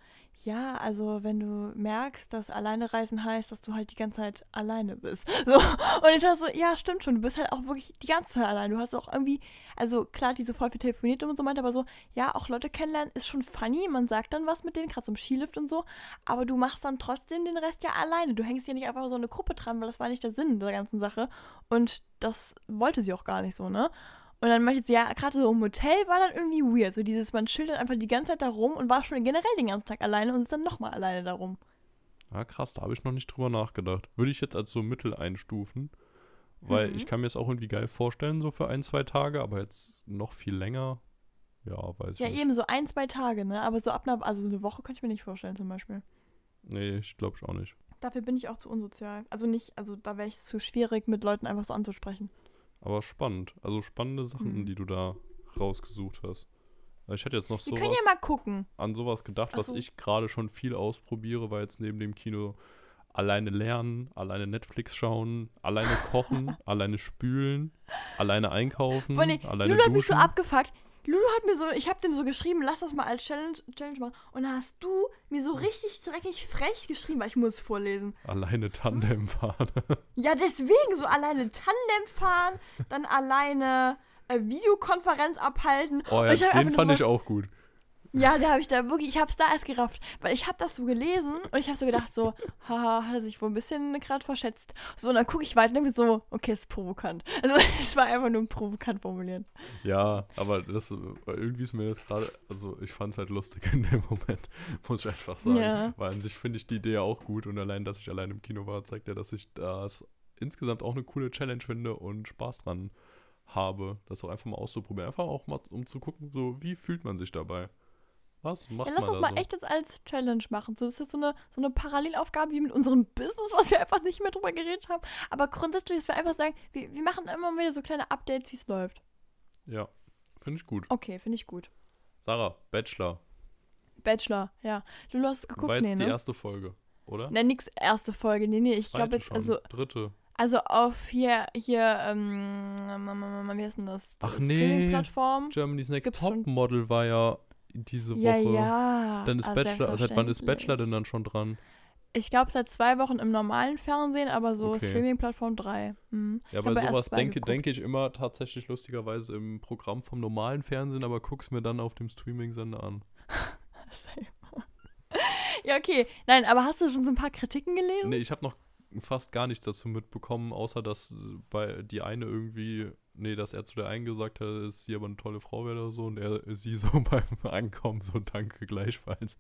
[SPEAKER 1] ja, also wenn du merkst, dass alleine reisen heißt, dass du halt die ganze Zeit alleine bist. [LAUGHS] So. Und ich dachte so, ja, stimmt schon, du bist halt auch wirklich die ganze Zeit allein. Du hast auch irgendwie, also klar, die so voll viel telefoniert und so meinte, aber so, ja, auch Leute kennenlernen ist schon funny. Man sagt dann was mit denen, gerade so im Skilift und so, aber du machst dann trotzdem den Rest ja alleine. Du hängst ja nicht einfach so eine Gruppe dran, weil das war nicht der Sinn der ganzen Sache. Und das wollte sie auch gar nicht so, ne? Und dann meinte sie, ja, gerade so im Hotel war dann irgendwie weird. So dieses, man schildert einfach die ganze Zeit da rum und war schon generell den ganzen Tag alleine und ist dann nochmal alleine da rum.
[SPEAKER 2] Ah, krass, da habe ich noch nicht drüber nachgedacht. Würde ich jetzt als so Mittel einstufen, weil
[SPEAKER 1] Mhm.
[SPEAKER 2] ich kann mir es auch irgendwie geil vorstellen, so für ein, zwei Tage, aber jetzt noch viel länger, ja, weiß
[SPEAKER 1] Ja,
[SPEAKER 2] ich nicht.
[SPEAKER 1] eben so ein, zwei Tage, ne? Aber so ab einer, also eine Woche könnte ich mir nicht vorstellen zum Beispiel.
[SPEAKER 2] Nee, ich glaube ich auch nicht.
[SPEAKER 1] Dafür bin ich auch zu unsozial. Also nicht, also da wäre ich zu schwierig, mit Leuten einfach so anzusprechen.
[SPEAKER 2] Aber spannend. Also spannende Sachen,
[SPEAKER 1] Mhm.
[SPEAKER 2] die du da rausgesucht hast. Ich hätte jetzt noch
[SPEAKER 1] gucken.
[SPEAKER 2] an sowas gedacht,
[SPEAKER 1] Ach
[SPEAKER 2] was
[SPEAKER 1] so.
[SPEAKER 2] ich gerade schon viel ausprobiere, weil jetzt neben dem Kino alleine lernen, alleine Netflix schauen, alleine kochen, [LAUGHS] alleine spülen, alleine einkaufen,
[SPEAKER 1] Boah, nee,
[SPEAKER 2] alleine
[SPEAKER 1] Lulu hat mich so
[SPEAKER 2] duschen.
[SPEAKER 1] abgefuckt. Lulu hat mir so, ich habe dem so geschrieben, lass das mal als Challenge, Challenge machen. Und da hast du mir so richtig dreckig frech geschrieben, weil ich muss es vorlesen.
[SPEAKER 2] Alleine Tandem fahren. [LAUGHS]
[SPEAKER 1] Ja, deswegen so alleine Tandem fahren, dann alleine äh, Videokonferenz abhalten.
[SPEAKER 2] Oh ja, den fand ich auch gut.
[SPEAKER 1] Ja, da habe ich da wirklich, ich habe es da erst gerafft, weil ich habe das so gelesen und ich habe so gedacht so, [LAUGHS] haha, hat er sich wohl ein bisschen gerade verschätzt. So, und dann gucke ich weiter und denke so, okay, ist provokant. [LAUGHS] Also, es war einfach nur provokant formuliert.
[SPEAKER 2] Ja, aber das irgendwie ist mir das gerade, also ich fand es halt lustig [LAUGHS] in dem Moment, muss ich einfach sagen.
[SPEAKER 1] Ja.
[SPEAKER 2] Weil an sich finde ich die Idee ja auch gut und allein, dass ich allein im Kino war, zeigt ja, dass ich das insgesamt auch eine coole Challenge finde und Spaß dran habe, das auch einfach mal auszuprobieren. Einfach auch mal, um zu gucken, so wie fühlt man sich dabei. Was macht
[SPEAKER 1] Ja, lass das
[SPEAKER 2] da
[SPEAKER 1] mal
[SPEAKER 2] so?
[SPEAKER 1] echt jetzt als Challenge machen. So, das ist so eine, so eine Parallelaufgabe wie mit unserem Business, was wir einfach nicht mehr drüber geredet haben. Aber grundsätzlich, dass wir einfach sagen, wir, wir machen immer wieder so kleine Updates, wie es läuft.
[SPEAKER 2] Ja, finde ich gut.
[SPEAKER 1] Okay, finde ich gut.
[SPEAKER 2] Sarah, Bachelor.
[SPEAKER 1] Bachelor, ja. Du hast es geguckt,
[SPEAKER 2] war jetzt
[SPEAKER 1] nee,
[SPEAKER 2] die
[SPEAKER 1] ne?
[SPEAKER 2] erste Folge, oder?
[SPEAKER 1] Ne, nix erste Folge. Nee, nee, ich glaube jetzt,
[SPEAKER 2] schon,
[SPEAKER 1] also,
[SPEAKER 2] Dritte.
[SPEAKER 1] also auf hier, hier, ähm, wie heißt denn das?
[SPEAKER 2] Ach, nee. Germany's Next Top-Model war ja diese Woche.
[SPEAKER 1] Ja, ja.
[SPEAKER 2] Dann ist
[SPEAKER 1] ah,
[SPEAKER 2] Bachelor, seit wann ist. Bachelor denn dann schon dran?
[SPEAKER 1] Ich glaube seit zwei Wochen im normalen Fernsehen, aber so
[SPEAKER 2] Okay.
[SPEAKER 1] Streaming-Plattform 3. Mhm.
[SPEAKER 2] Ja,
[SPEAKER 1] Ich
[SPEAKER 2] bei sowas denke,
[SPEAKER 1] geguckt.
[SPEAKER 2] denke ich immer tatsächlich lustigerweise im Programm vom normalen Fernsehen, aber guck's mir dann auf dem Streaming-Sender an. [LAUGHS]
[SPEAKER 1] ja, okay. Nein, aber hast du schon so ein paar Kritiken gelesen?
[SPEAKER 2] Nee, ich habe noch fast gar nichts dazu mitbekommen, außer dass äh, bei die eine irgendwie, nee, dass er zu der einen gesagt hat, dass sie aber eine tolle Frau wäre oder so und er sie so [LAUGHS] beim Ankommen so danke gleichfalls.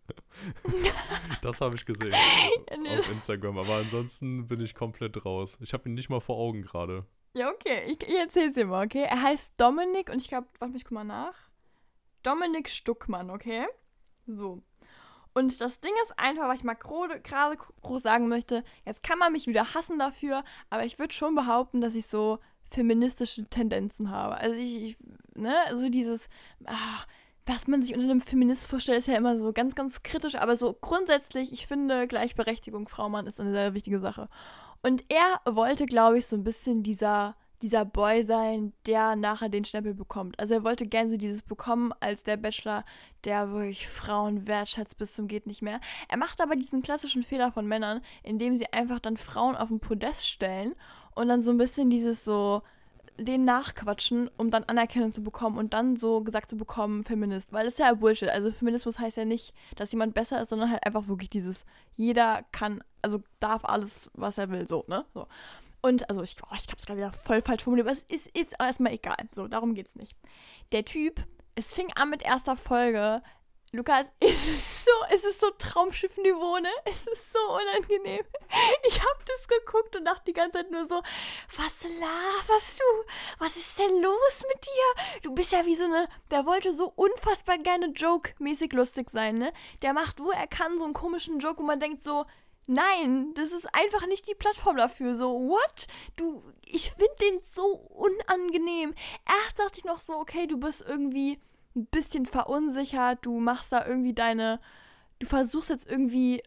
[SPEAKER 2] [LAUGHS] das habe ich gesehen [LAUGHS] auf Instagram, aber ansonsten bin ich komplett raus. Ich habe ihn nicht mal vor Augen gerade.
[SPEAKER 1] Ja, okay. Ich, ich erzähl's dir mal, okay? Er heißt Dominik und ich glaube, warte, ich guck mal nach. Dominik Stuckmann, okay? So. Und das Ding ist einfach, was ich mal gerade groß sagen möchte, jetzt kann man mich wieder hassen dafür, aber ich würde schon behaupten, dass ich so feministische Tendenzen habe. Also ich, ich ne, so dieses, ach, was man sich unter einem Feminist vorstellt, ist ja immer so ganz, ganz kritisch, aber so grundsätzlich, ich finde, Gleichberechtigung Frau-Mann ist eine sehr wichtige Sache. Und er wollte, glaube ich, so ein bisschen dieser, dieser Boy sein, der nachher den Stempel bekommt. Also er wollte gern so dieses bekommen als der Bachelor, der wirklich Frauen wertschätzt bis zum geht nicht mehr. Er macht aber diesen klassischen Fehler von Männern, indem sie einfach dann Frauen auf den Podest stellen und dann so ein bisschen dieses so den nachquatschen, um dann Anerkennung zu bekommen und dann so gesagt zu bekommen, Feminist. Weil das ist ja Bullshit. Also Feminismus heißt ja nicht, dass jemand besser ist, sondern halt einfach wirklich dieses, jeder kann, also darf alles, was er will, so, ne? So. Und, also ich, oh, ich hab's gerade wieder voll falsch formuliert, aber es ist jetzt erstmal egal. So, darum geht's nicht. Der Typ, es fing an mit erster Folge. Lukas, [LAUGHS] es ist so, es so Traumschiffniveau, ne? Es ist so unangenehm. [LAUGHS] Ich hab das geguckt und dachte die ganze Zeit nur so, was laberst du? Was ist denn los mit dir? Du bist ja wie so eine, der wollte so unfassbar gerne Joke-mäßig lustig sein, ne? Der macht, wo er kann, so einen komischen Joke, wo man denkt so, nein, das ist einfach nicht die Plattform dafür. So, what? Du, ich finde den so unangenehm. Erst dachte ich noch so, okay, du bist irgendwie ein bisschen verunsichert, du machst da irgendwie deine, du versuchst jetzt irgendwie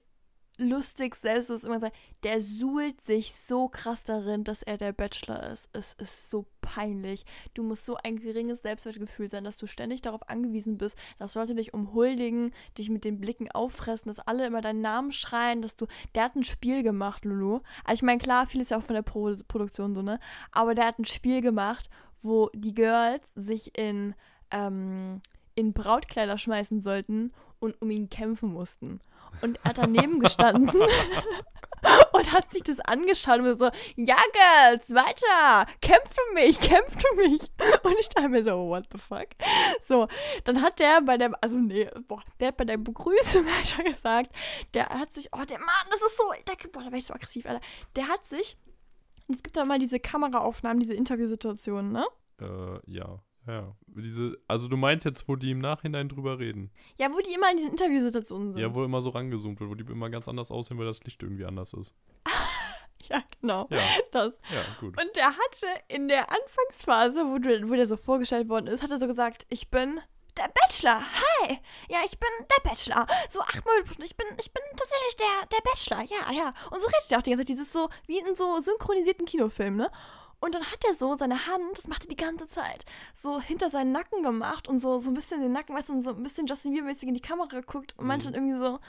[SPEAKER 1] lustig selbstlos immer sein. Der suhlt sich so krass darin, dass er der Bachelor ist. Es ist so peinlich. Du musst so ein geringes Selbstwertgefühl sein, dass du ständig darauf angewiesen bist, dass Leute dich umhuldigen, dich mit den Blicken auffressen, dass alle immer deinen Namen schreien, dass du. Der hat ein Spiel gemacht, Lulu. Also ich meine, klar, viel ist ja auch von der Pro Produktion so, ne? Aber der hat ein Spiel gemacht, wo die Girls sich in, ähm, in Brautkleider schmeißen sollten und um ihn kämpfen mussten. Und er hat daneben gestanden [LAUGHS] und hat sich das angeschaut und so, ja, Girls, weiter, kämpf für mich, kämpf für mich. Und ich dachte mir so, what the fuck? So, dann hat der bei der, also nee, boah, der hat bei der Begrüßung [LAUGHS] hat gesagt, der hat sich, oh, der Mann, das ist so, der, boah, da war ich so aggressiv, Alter. Der hat sich, es gibt da mal diese Kameraaufnahmen, diese Interviewsituationen, ne?
[SPEAKER 2] Äh, ja. Ja. Diese, also du meinst jetzt, wo die im Nachhinein drüber reden?
[SPEAKER 1] Ja, wo die immer in diesen Interviewsituationen sind.
[SPEAKER 2] Ja, wo immer so rangezoomt wird, wo die immer ganz anders aussehen, weil das Licht irgendwie anders ist. [LAUGHS]
[SPEAKER 1] ja genau.
[SPEAKER 2] Ja,
[SPEAKER 1] Das.
[SPEAKER 2] ja, gut.
[SPEAKER 1] Und der hatte in der Anfangsphase, wo, du, wo der so vorgestellt worden ist, hat er so gesagt, ich bin der Bachelor. Hi. Ja, ich bin der Bachelor. So achtmal, ich bin, ich bin tatsächlich der, der Bachelor. Ja, ja. Und so redet er auch die ganze Zeit. Dieses so, wie in so synchronisierten Kinofilmen, ne? Und dann hat er so seine Hand, das macht er die ganze Zeit, so hinter seinen Nacken gemacht und so, so ein bisschen den Nacken, weißt du, und so ein bisschen Justin Bieber-mäßig in die Kamera geguckt und meinte
[SPEAKER 2] Mhm.
[SPEAKER 1] dann irgendwie so,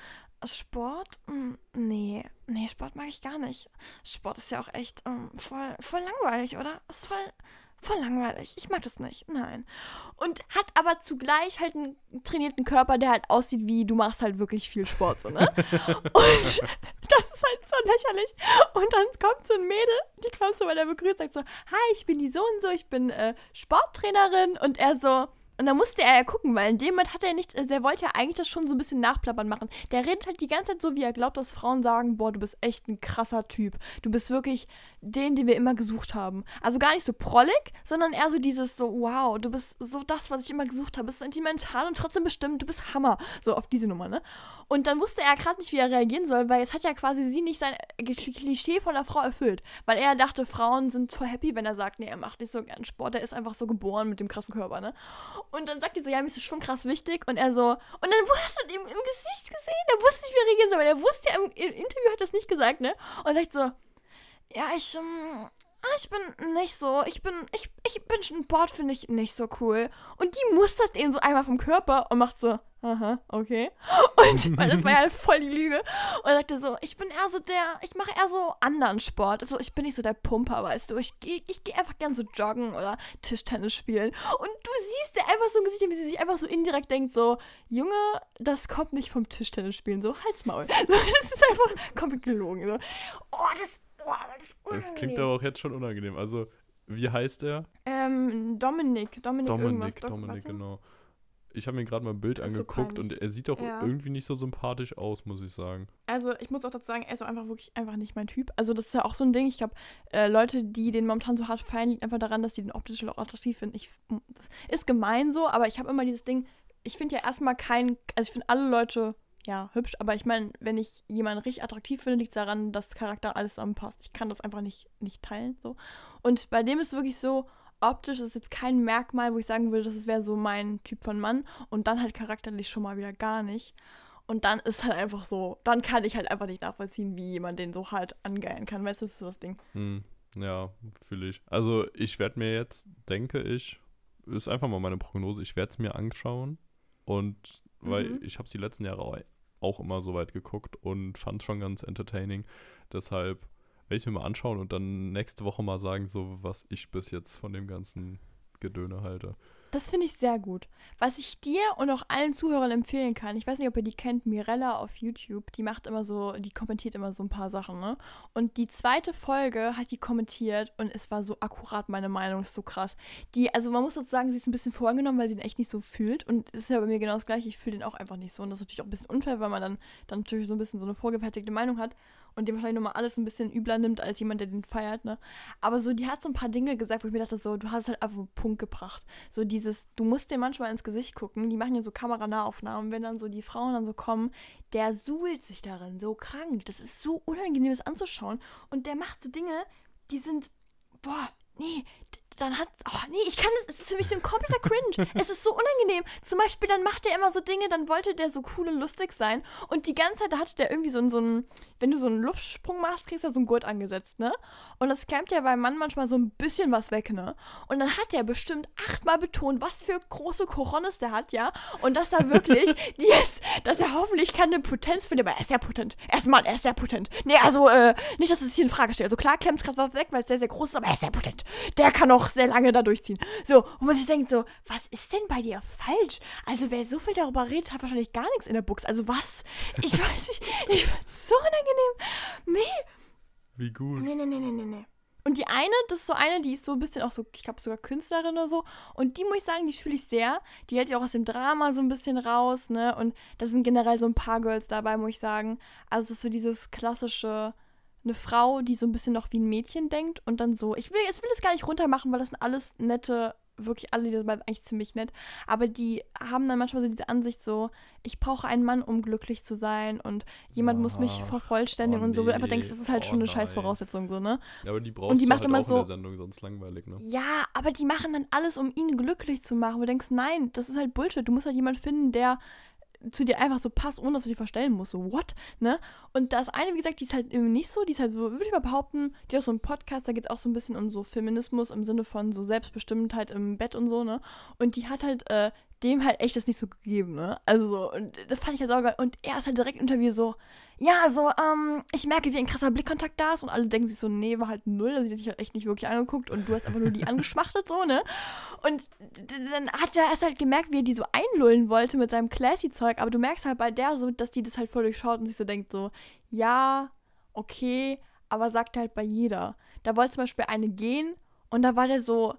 [SPEAKER 1] Sport? Hm, nee, nee, Sport mag ich gar nicht. Sport ist ja auch echt ähm, voll, voll langweilig, oder? Ist voll, voll langweilig. Ich mag das nicht. Nein. Und hat aber zugleich halt einen trainierten Körper, der halt aussieht wie, du machst halt wirklich viel Sport, so, ne? [LAUGHS] Und das ist halt so lächerlich. Und dann kommt so ein Mädel, die kommt so bei der Begrüßung, sagt so, hi, ich bin die so und so, ich bin äh, Sporttrainerin. Und er so, und dann musste er ja gucken, weil in dem Moment hat er nicht, also er wollte ja eigentlich das schon so ein bisschen nachplappern machen. Der redet halt die ganze Zeit so, wie er glaubt, dass Frauen sagen, boah, du bist echt ein krasser Typ. Du bist wirklich den, den wir immer gesucht haben. Also gar nicht so prollig, sondern eher so dieses so, wow, du bist so das, was ich immer gesucht habe. Bist sentimental und trotzdem bestimmt, du bist Hammer. So auf diese Nummer, ne? Und dann wusste er gerade nicht, wie er reagieren soll, weil jetzt hat ja quasi sie nicht sein Klischee von der Frau erfüllt. Weil er dachte, Frauen sind voll happy, wenn er sagt, nee, er macht nicht so gern Sport, er ist einfach so geboren mit dem krassen Körper, ne? Und dann sagt die so, ja, mir ist das schon krass wichtig. Und er so, und dann hast du ihm im Gesicht gesehen, er wusste nicht, wie er reagieren soll, weil er wusste ja, im, im Interview hat das nicht gesagt, ne? Und sagt so, ja, ich, ähm, ich bin nicht so, ich bin, ich, ich bin Sport, finde ich nicht so cool. Und die mustert ihn so einmal vom Körper und macht so, aha, okay. [LAUGHS] Und, weil das war ja [LAUGHS] voll die Lüge. Und sagte so, ich bin eher so der, ich mache eher so anderen Sport. Also ich bin nicht so der Pumper, weißt du. Ich gehe ich geh einfach gern so joggen oder Tischtennis spielen. Und du siehst dir einfach so ein Gesicht, wie sie sich einfach so indirekt denkt, so, Junge, das kommt nicht vom Tischtennis spielen. So, halt's Maul. [LAUGHS] So, das ist einfach komplett gelogen. So. Oh, das, oh, das.
[SPEAKER 2] Das klingt aber auch jetzt schon unangenehm. Also, wie heißt er?
[SPEAKER 1] Ähm, Dominik, Dominik.
[SPEAKER 2] Dominik,
[SPEAKER 1] Dok-
[SPEAKER 2] Dominik, genau. Ich habe mir gerade mal ein Bild
[SPEAKER 1] ist so
[SPEAKER 2] angeguckt und er sieht auch
[SPEAKER 1] Ja.
[SPEAKER 2] irgendwie nicht so sympathisch aus, muss ich sagen.
[SPEAKER 1] Also ich muss auch dazu sagen, er ist auch einfach wirklich einfach nicht mein Typ. Also das ist ja auch so ein Ding. Ich glaube, äh, Leute, die den momentan so hart feiern, liegt einfach daran, dass die den optisch auch attraktiv finden. Ich, das ist gemein so, aber ich habe immer dieses Ding, ich finde ja erstmal kein, also ich finde alle Leute ja hübsch, aber ich meine, wenn ich jemanden richtig attraktiv finde, liegt es daran, dass Charakter alles zusammenpasst. Ich kann das einfach nicht, nicht teilen. so. Und bei dem ist wirklich so, optisch ist jetzt kein Merkmal, wo ich sagen würde, das wäre so mein Typ von Mann. Und dann halt charakterlich schon mal wieder gar nicht. Und dann ist halt einfach so, dann kann ich halt einfach nicht nachvollziehen, wie jemand den so halt angeilen kann. Weißt du, das ist so das Ding.
[SPEAKER 2] Hm, ja, fühle ich. Also, ich werde mir jetzt, denke ich, ist einfach mal meine Prognose, ich werde es mir anschauen. Und weil
[SPEAKER 1] Mhm.
[SPEAKER 2] ich habe es die letzten Jahre au- auch immer so weit geguckt und fand es schon ganz entertaining. Deshalb werde ich mir mal anschauen und dann nächste Woche mal sagen, so was ich bis jetzt von dem ganzen Gedöne halte.
[SPEAKER 1] Das finde ich sehr gut. Was ich dir und auch allen Zuhörern empfehlen kann, ich weiß nicht, ob ihr die kennt, Mirella auf YouTube, die macht immer so, die kommentiert immer so ein paar Sachen, ne? Und die zweite Folge hat die kommentiert und es war so akkurat meine Meinung, ist so krass. Die, also man muss dazu sagen, sie ist ein bisschen vorgenommen, weil sie den echt nicht so fühlt und das ist ja bei mir genau das gleiche, ich fühle den auch einfach nicht so und das ist natürlich auch ein bisschen unfair, weil man dann, dann natürlich so ein bisschen so eine vorgefertigte Meinung hat und dem wahrscheinlich nochmal alles ein bisschen übler nimmt als jemand, der den feiert, ne? Aber so, die hat so ein paar Dinge gesagt, wo ich mir dachte, so, du hast halt einfach den Punkt gebracht. So dieses, du musst dir manchmal ins Gesicht gucken, die machen ja so Kameranahaufnahmen, wenn dann so die Frauen dann so kommen, der suhlt sich darin, so krank. Das ist so unangenehm, das anzuschauen. Und der macht so Dinge, die sind, boah, nee, dann hat, oh nee, ich kann das, es ist für mich so ein kompletter Cringe. [LAUGHS] es ist so unangenehm. Zum Beispiel, dann macht er immer so Dinge, dann wollte der so cool und lustig sein. Und die ganze Zeit, da hatte der irgendwie so einen, so einen, wenn du so einen Luftsprung machst, kriegst du so einen Gurt angesetzt, ne? Und das kämmt ja beim Mann manchmal so ein bisschen was weg, ne? Und dann hat der bestimmt achtmal betont, was für große Koronnes der hat, ja? Und dass da wirklich, [LAUGHS] jetzt, dass er hoffentlich keine Potenz findet, aber er ist sehr potent. Er ist Mann, er ist sehr potent. Nee, also, äh, nicht, dass es hier in Frage stellt. Also klar klemmt gerade was weg, weil es sehr, sehr groß ist, aber er ist sehr potent. Der kann auch sehr lange da durchziehen. So, und man sich denkt so, was ist denn bei dir falsch? Also, wer so viel darüber redet, hat wahrscheinlich gar nichts in der Box. Also, was? Ich [LAUGHS] weiß nicht, ich find's so unangenehm. Nee,
[SPEAKER 2] Wie gut.
[SPEAKER 1] Nee, nee, nee, nee, nee, nee. Und die eine, das ist so eine, die ist so ein bisschen auch so, ich glaube sogar Künstlerin oder so. Und die muss ich sagen, die fühle ich sehr. Die hält sich auch aus dem Drama so ein bisschen raus, ne? Und da sind generell so ein paar Girls dabei, muss ich sagen. Also es ist so dieses klassische, eine Frau, die so ein bisschen noch wie ein Mädchen denkt und dann so, ich will, jetzt will es gar nicht runtermachen, weil das sind alles nette, wirklich alle, die sind eigentlich ziemlich nett. Aber die haben dann manchmal so diese Ansicht so, ich brauche einen Mann, um glücklich zu sein und jemand muss mich
[SPEAKER 2] Ach,
[SPEAKER 1] vervollständigen
[SPEAKER 2] oh
[SPEAKER 1] und so, wo du einfach
[SPEAKER 2] nee,
[SPEAKER 1] denkst, das ist halt
[SPEAKER 2] oh
[SPEAKER 1] schon eine scheiß
[SPEAKER 2] nein.
[SPEAKER 1] Voraussetzung, so, ne?
[SPEAKER 2] Aber die brauchst
[SPEAKER 1] die
[SPEAKER 2] du
[SPEAKER 1] macht
[SPEAKER 2] halt
[SPEAKER 1] immer
[SPEAKER 2] auch in
[SPEAKER 1] so-
[SPEAKER 2] der Sendung, sonst langweilig, ne?
[SPEAKER 1] Ja, aber die machen dann alles, um ihn glücklich zu machen. Wo du denkst, nein, das ist halt Bullshit. Du musst halt jemanden finden, der zu dir einfach so passt, ohne dass du die verstellen musst. So, what? Ne? Und das eine, wie gesagt, die ist halt irgendwie nicht so, die ist halt so, würde ich mal behaupten, die hat so einen Podcast, da geht es auch so ein bisschen um so Feminismus im Sinne von so Selbstbestimmtheit im Bett und so, ne? Und die hat halt äh, dem halt echt das nicht so gegeben, ne? Also so, und das fand ich halt saugeil. Und er ist halt direkt im Interview so, ja, so, ähm, ich merke, wie ein krasser Blickkontakt da ist und alle denken sich so, nee, war halt null, also die hat dich halt echt nicht wirklich angeguckt und du hast einfach nur die [LAUGHS] angeschmachtet, so, ne? Und dann hat er erst halt gemerkt, wie er die so einlullen wollte mit seinem Classy-Zeug, aber du merkst halt bei der so, dass die das halt voll durchschaut und sich so denkt so, ja, okay, aber sagt halt bei jeder. Da wollte zum Beispiel eine gehen und da war der so,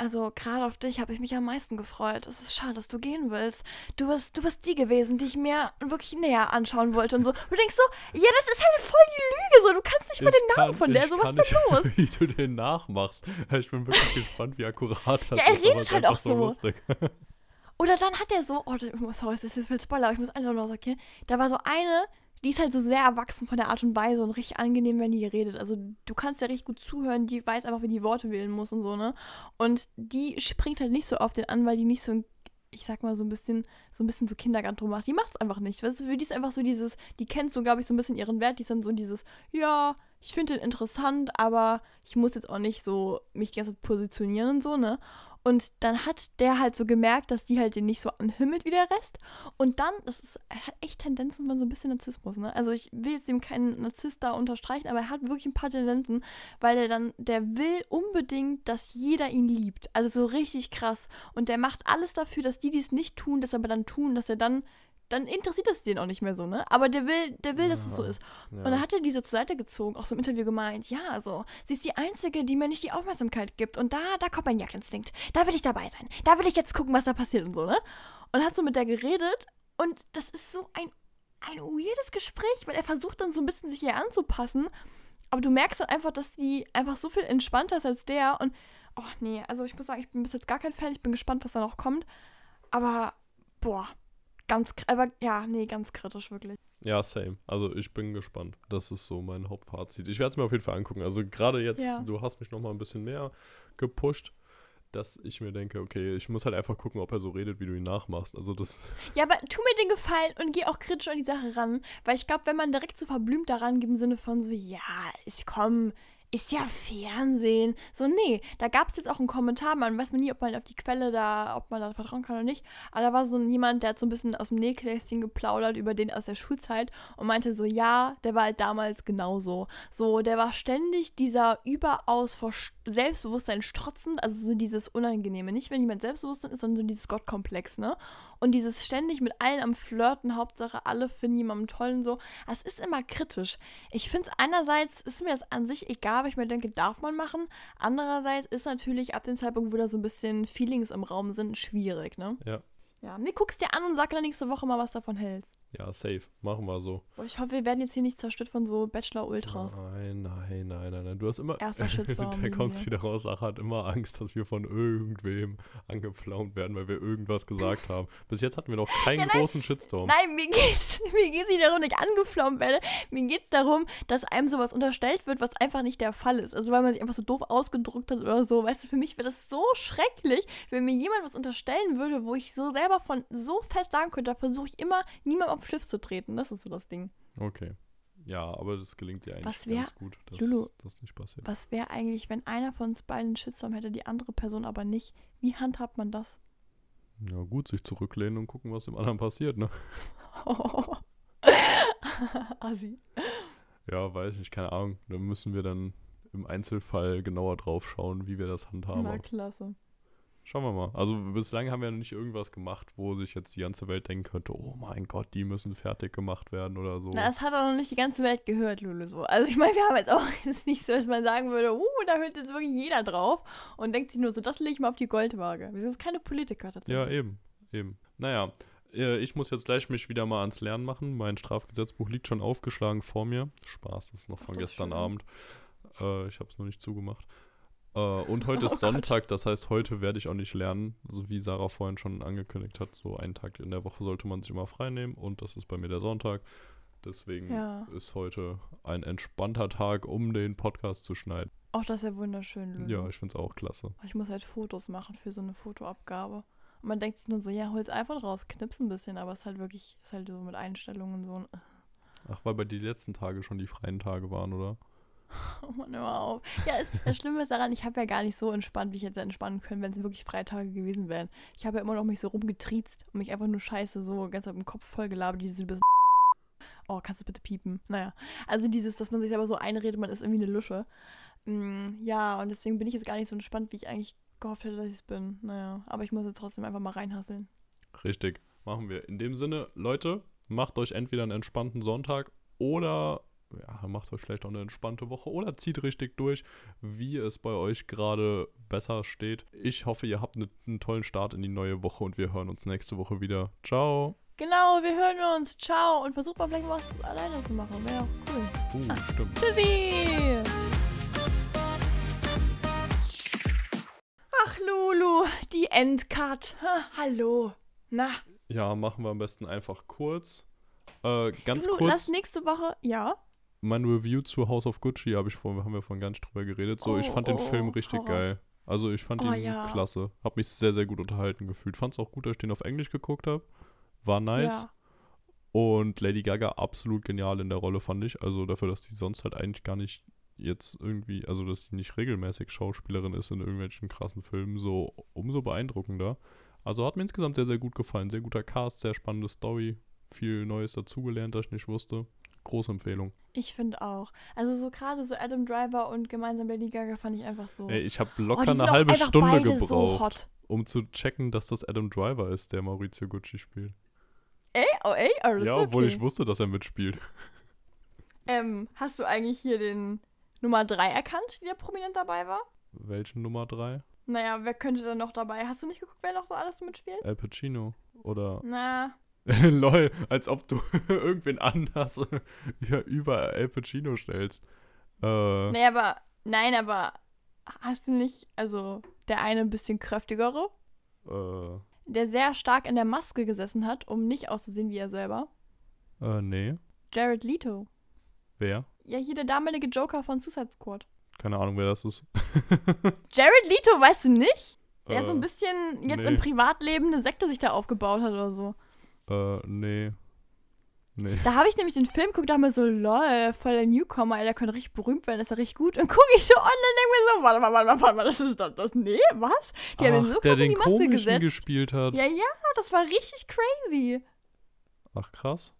[SPEAKER 1] also gerade auf dich habe ich mich am meisten gefreut. Es ist schade, dass du gehen willst. Du bist, du bist die gewesen, die ich mir wirklich näher anschauen wollte und so. Du denkst so, ja, das ist halt voll die Lüge. So, du kannst nicht mal den Namen von der. So, was ist denn [LAUGHS] los?
[SPEAKER 2] Wie du den nachmachst. Ich bin wirklich gespannt, wie akkurat das
[SPEAKER 1] ja, er
[SPEAKER 2] ist.
[SPEAKER 1] redet halt auch so. Lustig. [LAUGHS] Oder dann hat er so, oh, sorry, das ist viel Spoiler, aber ich muss einfach noch sagen, okay? Da war so eine, die ist halt so sehr erwachsen von der Art und Weise und richtig angenehm, wenn die redet. Also du kannst ja richtig gut zuhören, die weiß einfach, wie die Worte wählen muss und so, ne? Und die springt halt nicht so auf den an, weil die nicht so ein, ich sag mal, so ein bisschen, so ein bisschen so Kindergarten macht. Die macht's einfach nicht. Weißt du, für die ist einfach so dieses, die kennt so, glaube ich, so ein bisschen ihren Wert. Die ist dann so dieses, ja, ich finde den interessant, aber ich muss jetzt auch nicht so mich die ganze Zeit positionieren und so, ne? Und dann hat der halt so gemerkt, dass die halt den nicht so anhimmelt wie der Rest. Und dann, das ist, er hat echt Tendenzen von so ein bisschen Narzissmus, ne? Also ich will jetzt ihm keinen Narzisst da unterstreichen, aber er hat wirklich ein paar Tendenzen, weil er dann, der will unbedingt, dass jeder ihn liebt. Also so richtig krass. Und der macht alles dafür, dass die, die es nicht tun, das aber dann tun, dass er dann dann interessiert es den auch nicht mehr so, ne? Aber der will, der will, ja, dass es so ist. Ja. Und dann hat er diese zur Seite gezogen, auch so im Interview gemeint, ja, so, sie ist die Einzige, die mir nicht die Aufmerksamkeit gibt. Und da, da kommt mein Jagdinstinkt. Da will ich dabei sein. Da will ich jetzt gucken, was da passiert und so, ne? Und hat so mit der geredet und das ist so ein, ein weirdes Gespräch, weil er versucht dann so ein bisschen sich ihr anzupassen. Aber du merkst dann einfach, dass die einfach so viel entspannter ist als der. Und, oh nee, also ich muss sagen, ich bin bis jetzt gar kein Fan. Ich bin gespannt, was da noch kommt. Aber, boah, Ganz, aber ja, nee, ganz kritisch wirklich.
[SPEAKER 2] Ja, same. Also ich bin gespannt. Das ist so mein Hauptfazit. Ich werde es mir auf jeden Fall angucken. Also gerade jetzt, ja. du hast mich noch mal ein bisschen mehr gepusht, dass ich mir denke, okay, ich muss halt einfach gucken, ob er so redet, wie du ihn nachmachst. Also das. [LAUGHS]
[SPEAKER 1] Ja, aber tu mir den Gefallen und geh auch kritisch an die Sache ran, weil ich glaube, wenn man direkt so verblümt daran geht im Sinne von so, ja, ich komme ist ja Fernsehen. So, nee, da gab es jetzt auch einen Kommentar, man weiß man nie, ob man auf die Quelle da, ob man da vertrauen kann oder nicht. Aber da war so jemand, der hat so ein bisschen aus dem Nähkästchen geplaudert über den aus der Schulzeit und meinte so, ja, der war halt damals genauso. So, der war ständig dieser überaus vor Selbstbewusstsein strotzend, also so dieses Unangenehme. Nicht, wenn jemand Selbstbewusstsein ist, sondern so dieses Gottkomplex, ne? Und dieses ständig mit allen am Flirten, Hauptsache alle finden jemanden toll und so. Das ist immer kritisch. Ich finde es einerseits, ist mir das an sich egal, aber ich mir denke, darf man machen. Andererseits ist natürlich ab dem Zeitpunkt, wo da so ein bisschen Feelings im Raum sind, schwierig, ne?
[SPEAKER 2] Ja.
[SPEAKER 1] Ja, nee, guckst dir an und sag dann nächste Woche mal, was davon hältst.
[SPEAKER 2] Ja, safe. Machen wir so.
[SPEAKER 1] Boah, ich hoffe, wir werden jetzt hier nicht zerstört von so Bachelor-Ultras.
[SPEAKER 2] Nein, nein, nein, nein, nein. Du hast immer.
[SPEAKER 1] Erster Shitstorm. [LAUGHS]
[SPEAKER 2] der kommt wieder raus. Ach, hat immer Angst, dass wir von irgendwem angepflaumt werden, weil wir irgendwas gesagt haben. Bis jetzt hatten wir noch keinen ja, nein, großen Shitstorm.
[SPEAKER 1] Nein, mir geht's, [LAUGHS] mir geht's nicht darum, dass ich angepflaumt werde. Mir geht's darum, dass einem sowas unterstellt wird, was einfach nicht der Fall ist. Also, weil man sich einfach so doof ausgedrückt hat oder so. Weißt du, für mich wäre das so schrecklich, wenn mir jemand was unterstellen würde, wo ich so selber von so fest sagen könnte, da versuche ich immer, niemandem auf den Schliff zu treten. Das ist so das Ding.
[SPEAKER 2] Okay. Ja, aber das gelingt dir eigentlich
[SPEAKER 1] was wär,
[SPEAKER 2] ganz gut, dass
[SPEAKER 1] Lulu,
[SPEAKER 2] das nicht passiert.
[SPEAKER 1] Was wäre eigentlich, wenn einer von uns beiden einen Shitstorm hätte, die andere Person aber nicht? Wie handhabt man das?
[SPEAKER 2] Ja, gut, sich zurücklehnen und gucken, was dem anderen passiert, ne? [LAUGHS]
[SPEAKER 1] Assi.
[SPEAKER 2] Ja, weiß ich nicht, keine Ahnung. Da müssen wir dann im Einzelfall genauer drauf schauen, wie wir das handhaben.
[SPEAKER 1] Na, klasse.
[SPEAKER 2] Schauen wir mal. Also bislang haben wir noch nicht irgendwas gemacht, wo sich jetzt die ganze Welt denken könnte, oh mein Gott, die müssen fertig gemacht werden oder so.
[SPEAKER 1] Na, das hat auch noch nicht die ganze Welt gehört, Lulu, so. Also ich meine, wir haben jetzt auch [LAUGHS] jetzt nicht so, dass man sagen würde, uh, da hört jetzt wirklich jeder drauf und denkt sich nur so, das lege ich mal auf die Goldwaage. Wir sind keine Politiker tatsächlich.
[SPEAKER 2] Ja, eben, eben. Naja, äh, ich muss jetzt gleich mich wieder mal ans Lernen machen. Mein Strafgesetzbuch liegt schon aufgeschlagen vor mir. Spaß, das ist noch von Ach, gestern schön. Abend. Äh, ich habe es noch nicht zugemacht. Äh, und heute [LAUGHS] ist oh Sonntag, das heißt, heute werde ich auch nicht lernen, so wie Sarah vorhin schon angekündigt hat. So einen Tag in der Woche sollte man sich immer frei nehmen und das ist bei mir der Sonntag. Deswegen ja. ist heute ein entspannter Tag, um den Podcast zu schneiden.
[SPEAKER 1] Ach, das ist ja wunderschön, Lulu.
[SPEAKER 2] Ja, ich finde es auch klasse.
[SPEAKER 1] Ich muss halt Fotos machen für so eine Fotoabgabe. Und man denkt sich nur so, ja, hol's iPhone raus, knips ein bisschen, aber es ist halt wirklich, ist halt so mit Einstellungen so.
[SPEAKER 2] Ach, weil bei die letzten Tage schon die freien Tage waren, oder? [LAUGHS]
[SPEAKER 1] Oh Mann, hör auf. Ja, es, das Schlimme ist daran, ich habe ja gar nicht so entspannt, wie ich hätte entspannen können, wenn es wirklich Freitage gewesen wären. Ich habe ja immer noch mich so rumgetriezt und mich einfach nur scheiße so ganz im Kopf voll gelabert, dieses bisschen Oh, kannst du bitte piepen? Naja, also dieses, dass man sich aber so einredet, man ist irgendwie eine Lusche. Mm, ja, und deswegen bin ich jetzt gar nicht so entspannt, wie ich eigentlich gehofft hätte, dass ich es bin. Naja, aber ich muss jetzt trotzdem einfach mal reinhasseln.
[SPEAKER 2] Richtig, machen wir. In dem Sinne, Leute, macht euch entweder einen entspannten Sonntag oder ja, macht euch vielleicht auch eine entspannte Woche oder zieht richtig durch, wie es bei euch gerade besser steht. Ich hoffe, ihr habt ne, einen tollen Start in die neue Woche und wir hören uns nächste Woche wieder. Ciao.
[SPEAKER 1] Genau, wir hören uns. Ciao. Und versucht mal vielleicht was alleine zu machen. Wäre auch cool.
[SPEAKER 2] Uh,
[SPEAKER 1] Ah.
[SPEAKER 2] stimmt.
[SPEAKER 1] Tschüssi. Ach, Lulu, die Endcard. Ha, hallo. Na,
[SPEAKER 2] Ja, machen wir am besten einfach kurz. Äh, ganz
[SPEAKER 1] Lulu, lass
[SPEAKER 2] kurz,
[SPEAKER 1] nächste Woche. Ja.
[SPEAKER 2] Mein Review zu House of Gucci habe ich vor, haben wir vorhin gar nicht drüber geredet. So, ich
[SPEAKER 1] Oh,
[SPEAKER 2] fand den
[SPEAKER 1] oh,
[SPEAKER 2] Film
[SPEAKER 1] oh,
[SPEAKER 2] richtig geil. Also ich fand
[SPEAKER 1] Oh,
[SPEAKER 2] ihn
[SPEAKER 1] ja.
[SPEAKER 2] klasse. Hab mich sehr, sehr gut unterhalten gefühlt. Fand's auch gut, dass ich den auf Englisch geguckt habe. War nice.
[SPEAKER 1] Ja.
[SPEAKER 2] Und Lady Gaga absolut genial in der Rolle, fand ich. Also dafür, dass die sonst halt eigentlich gar nicht jetzt irgendwie, also dass sie nicht regelmäßig Schauspielerin ist in irgendwelchen krassen Filmen, so umso beeindruckender. Also hat mir insgesamt sehr, sehr gut gefallen. Sehr guter Cast, sehr spannende Story. Viel Neues dazugelernt, das ich nicht wusste. Große Empfehlung.
[SPEAKER 1] Ich finde auch. Also so gerade so Adam Driver und gemeinsam Lady Gaga fand ich einfach so.
[SPEAKER 2] Ey, ich habe
[SPEAKER 1] oh,
[SPEAKER 2] locker
[SPEAKER 1] sind
[SPEAKER 2] eine halbe Stunde gebraucht,
[SPEAKER 1] So
[SPEAKER 2] um zu checken, dass das Adam Driver ist, der Maurizio Gucci spielt.
[SPEAKER 1] Ey, oh ey, oh, das
[SPEAKER 2] ja,
[SPEAKER 1] ist
[SPEAKER 2] obwohl
[SPEAKER 1] okay.
[SPEAKER 2] ich wusste, dass er mitspielt.
[SPEAKER 1] Ähm, hast du eigentlich hier den Nummer 3 erkannt, die da prominent dabei war?
[SPEAKER 2] Welchen Nummer 3?
[SPEAKER 1] Naja, wer könnte da noch dabei? Hast du nicht geguckt, wer noch so alles mitspielt?
[SPEAKER 2] Al Pacino. Oder
[SPEAKER 1] Na, [LAUGHS]
[SPEAKER 2] Lol, als ob du [LAUGHS] irgendwen anders [LAUGHS] ja, über Al Pacino stellst. Äh,
[SPEAKER 1] nee, aber, nein, aber hast du nicht, also der eine ein bisschen kräftigere,
[SPEAKER 2] äh,
[SPEAKER 1] der sehr stark in der Maske gesessen hat, um nicht auszusehen wie er selber?
[SPEAKER 2] äh, nee.
[SPEAKER 1] Jared Leto.
[SPEAKER 2] Wer?
[SPEAKER 1] Ja, hier der damalige Joker von Suicide Squad.
[SPEAKER 2] Keine Ahnung, wer das ist.
[SPEAKER 1] Jared Leto, weißt du nicht? Der
[SPEAKER 2] äh,
[SPEAKER 1] so ein bisschen jetzt
[SPEAKER 2] nee.
[SPEAKER 1] im Privatleben eine Sekte sich da aufgebaut hat oder so.
[SPEAKER 2] Äh, nee. Nee.
[SPEAKER 1] Da habe ich nämlich den Film geguckt, da haben wir so, lol, voll der Newcomer, ey, der könnte richtig berühmt werden, ist er richtig gut. Und gucke ich so online und denke mir so, warte mal, warte mal, warte mal, das ist das, das, nee, was? Die haben ihn so
[SPEAKER 2] Ach, der
[SPEAKER 1] krass in
[SPEAKER 2] den
[SPEAKER 1] die Maske
[SPEAKER 2] komischen
[SPEAKER 1] gesetzt.
[SPEAKER 2] gespielt hat.
[SPEAKER 1] Ja, ja, das war richtig crazy.
[SPEAKER 2] Ach, krass.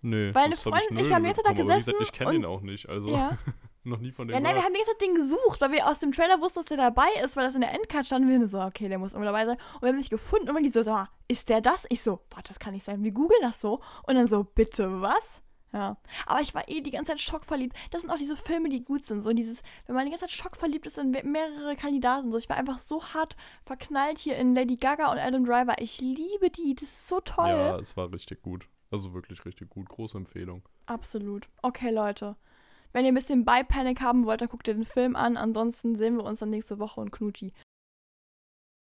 [SPEAKER 2] Nee,
[SPEAKER 1] Weil eine
[SPEAKER 2] ich
[SPEAKER 1] Freundin- ich ganze Zeit
[SPEAKER 2] mitbekommen, aber wie
[SPEAKER 1] gesessen
[SPEAKER 2] gesagt, Ich kenne ihn auch nicht, also
[SPEAKER 1] Ja. [LAUGHS]
[SPEAKER 2] noch nie von dem
[SPEAKER 1] Ja, nein, wir haben die ganze Zeit den gesucht, weil wir aus dem Trailer wussten, dass der dabei ist, weil das in der Endcard stand. Wir so, okay, der muss immer dabei sein. Und wir haben nicht gefunden. Und die so, sag mal, ist der das? Ich so, warte, das kann nicht sein. Wir googeln das so. Und dann so, bitte, was? Ja. Aber ich war eh die ganze Zeit schockverliebt. Das sind auch diese Filme, die gut sind. So dieses, wenn man die ganze Zeit schockverliebt ist in me- mehrere Kandidaten. So, ich war einfach so hart verknallt hier in Lady Gaga und Adam Driver. Ich liebe die. Das ist so toll.
[SPEAKER 2] Ja, es war richtig gut. Also wirklich richtig gut. Große Empfehlung.
[SPEAKER 1] Absolut. Okay, Leute. Wenn ihr ein bisschen Bi-Panic haben wollt, dann guckt ihr den Film an. Ansonsten sehen wir uns dann nächste Woche und Knutschi.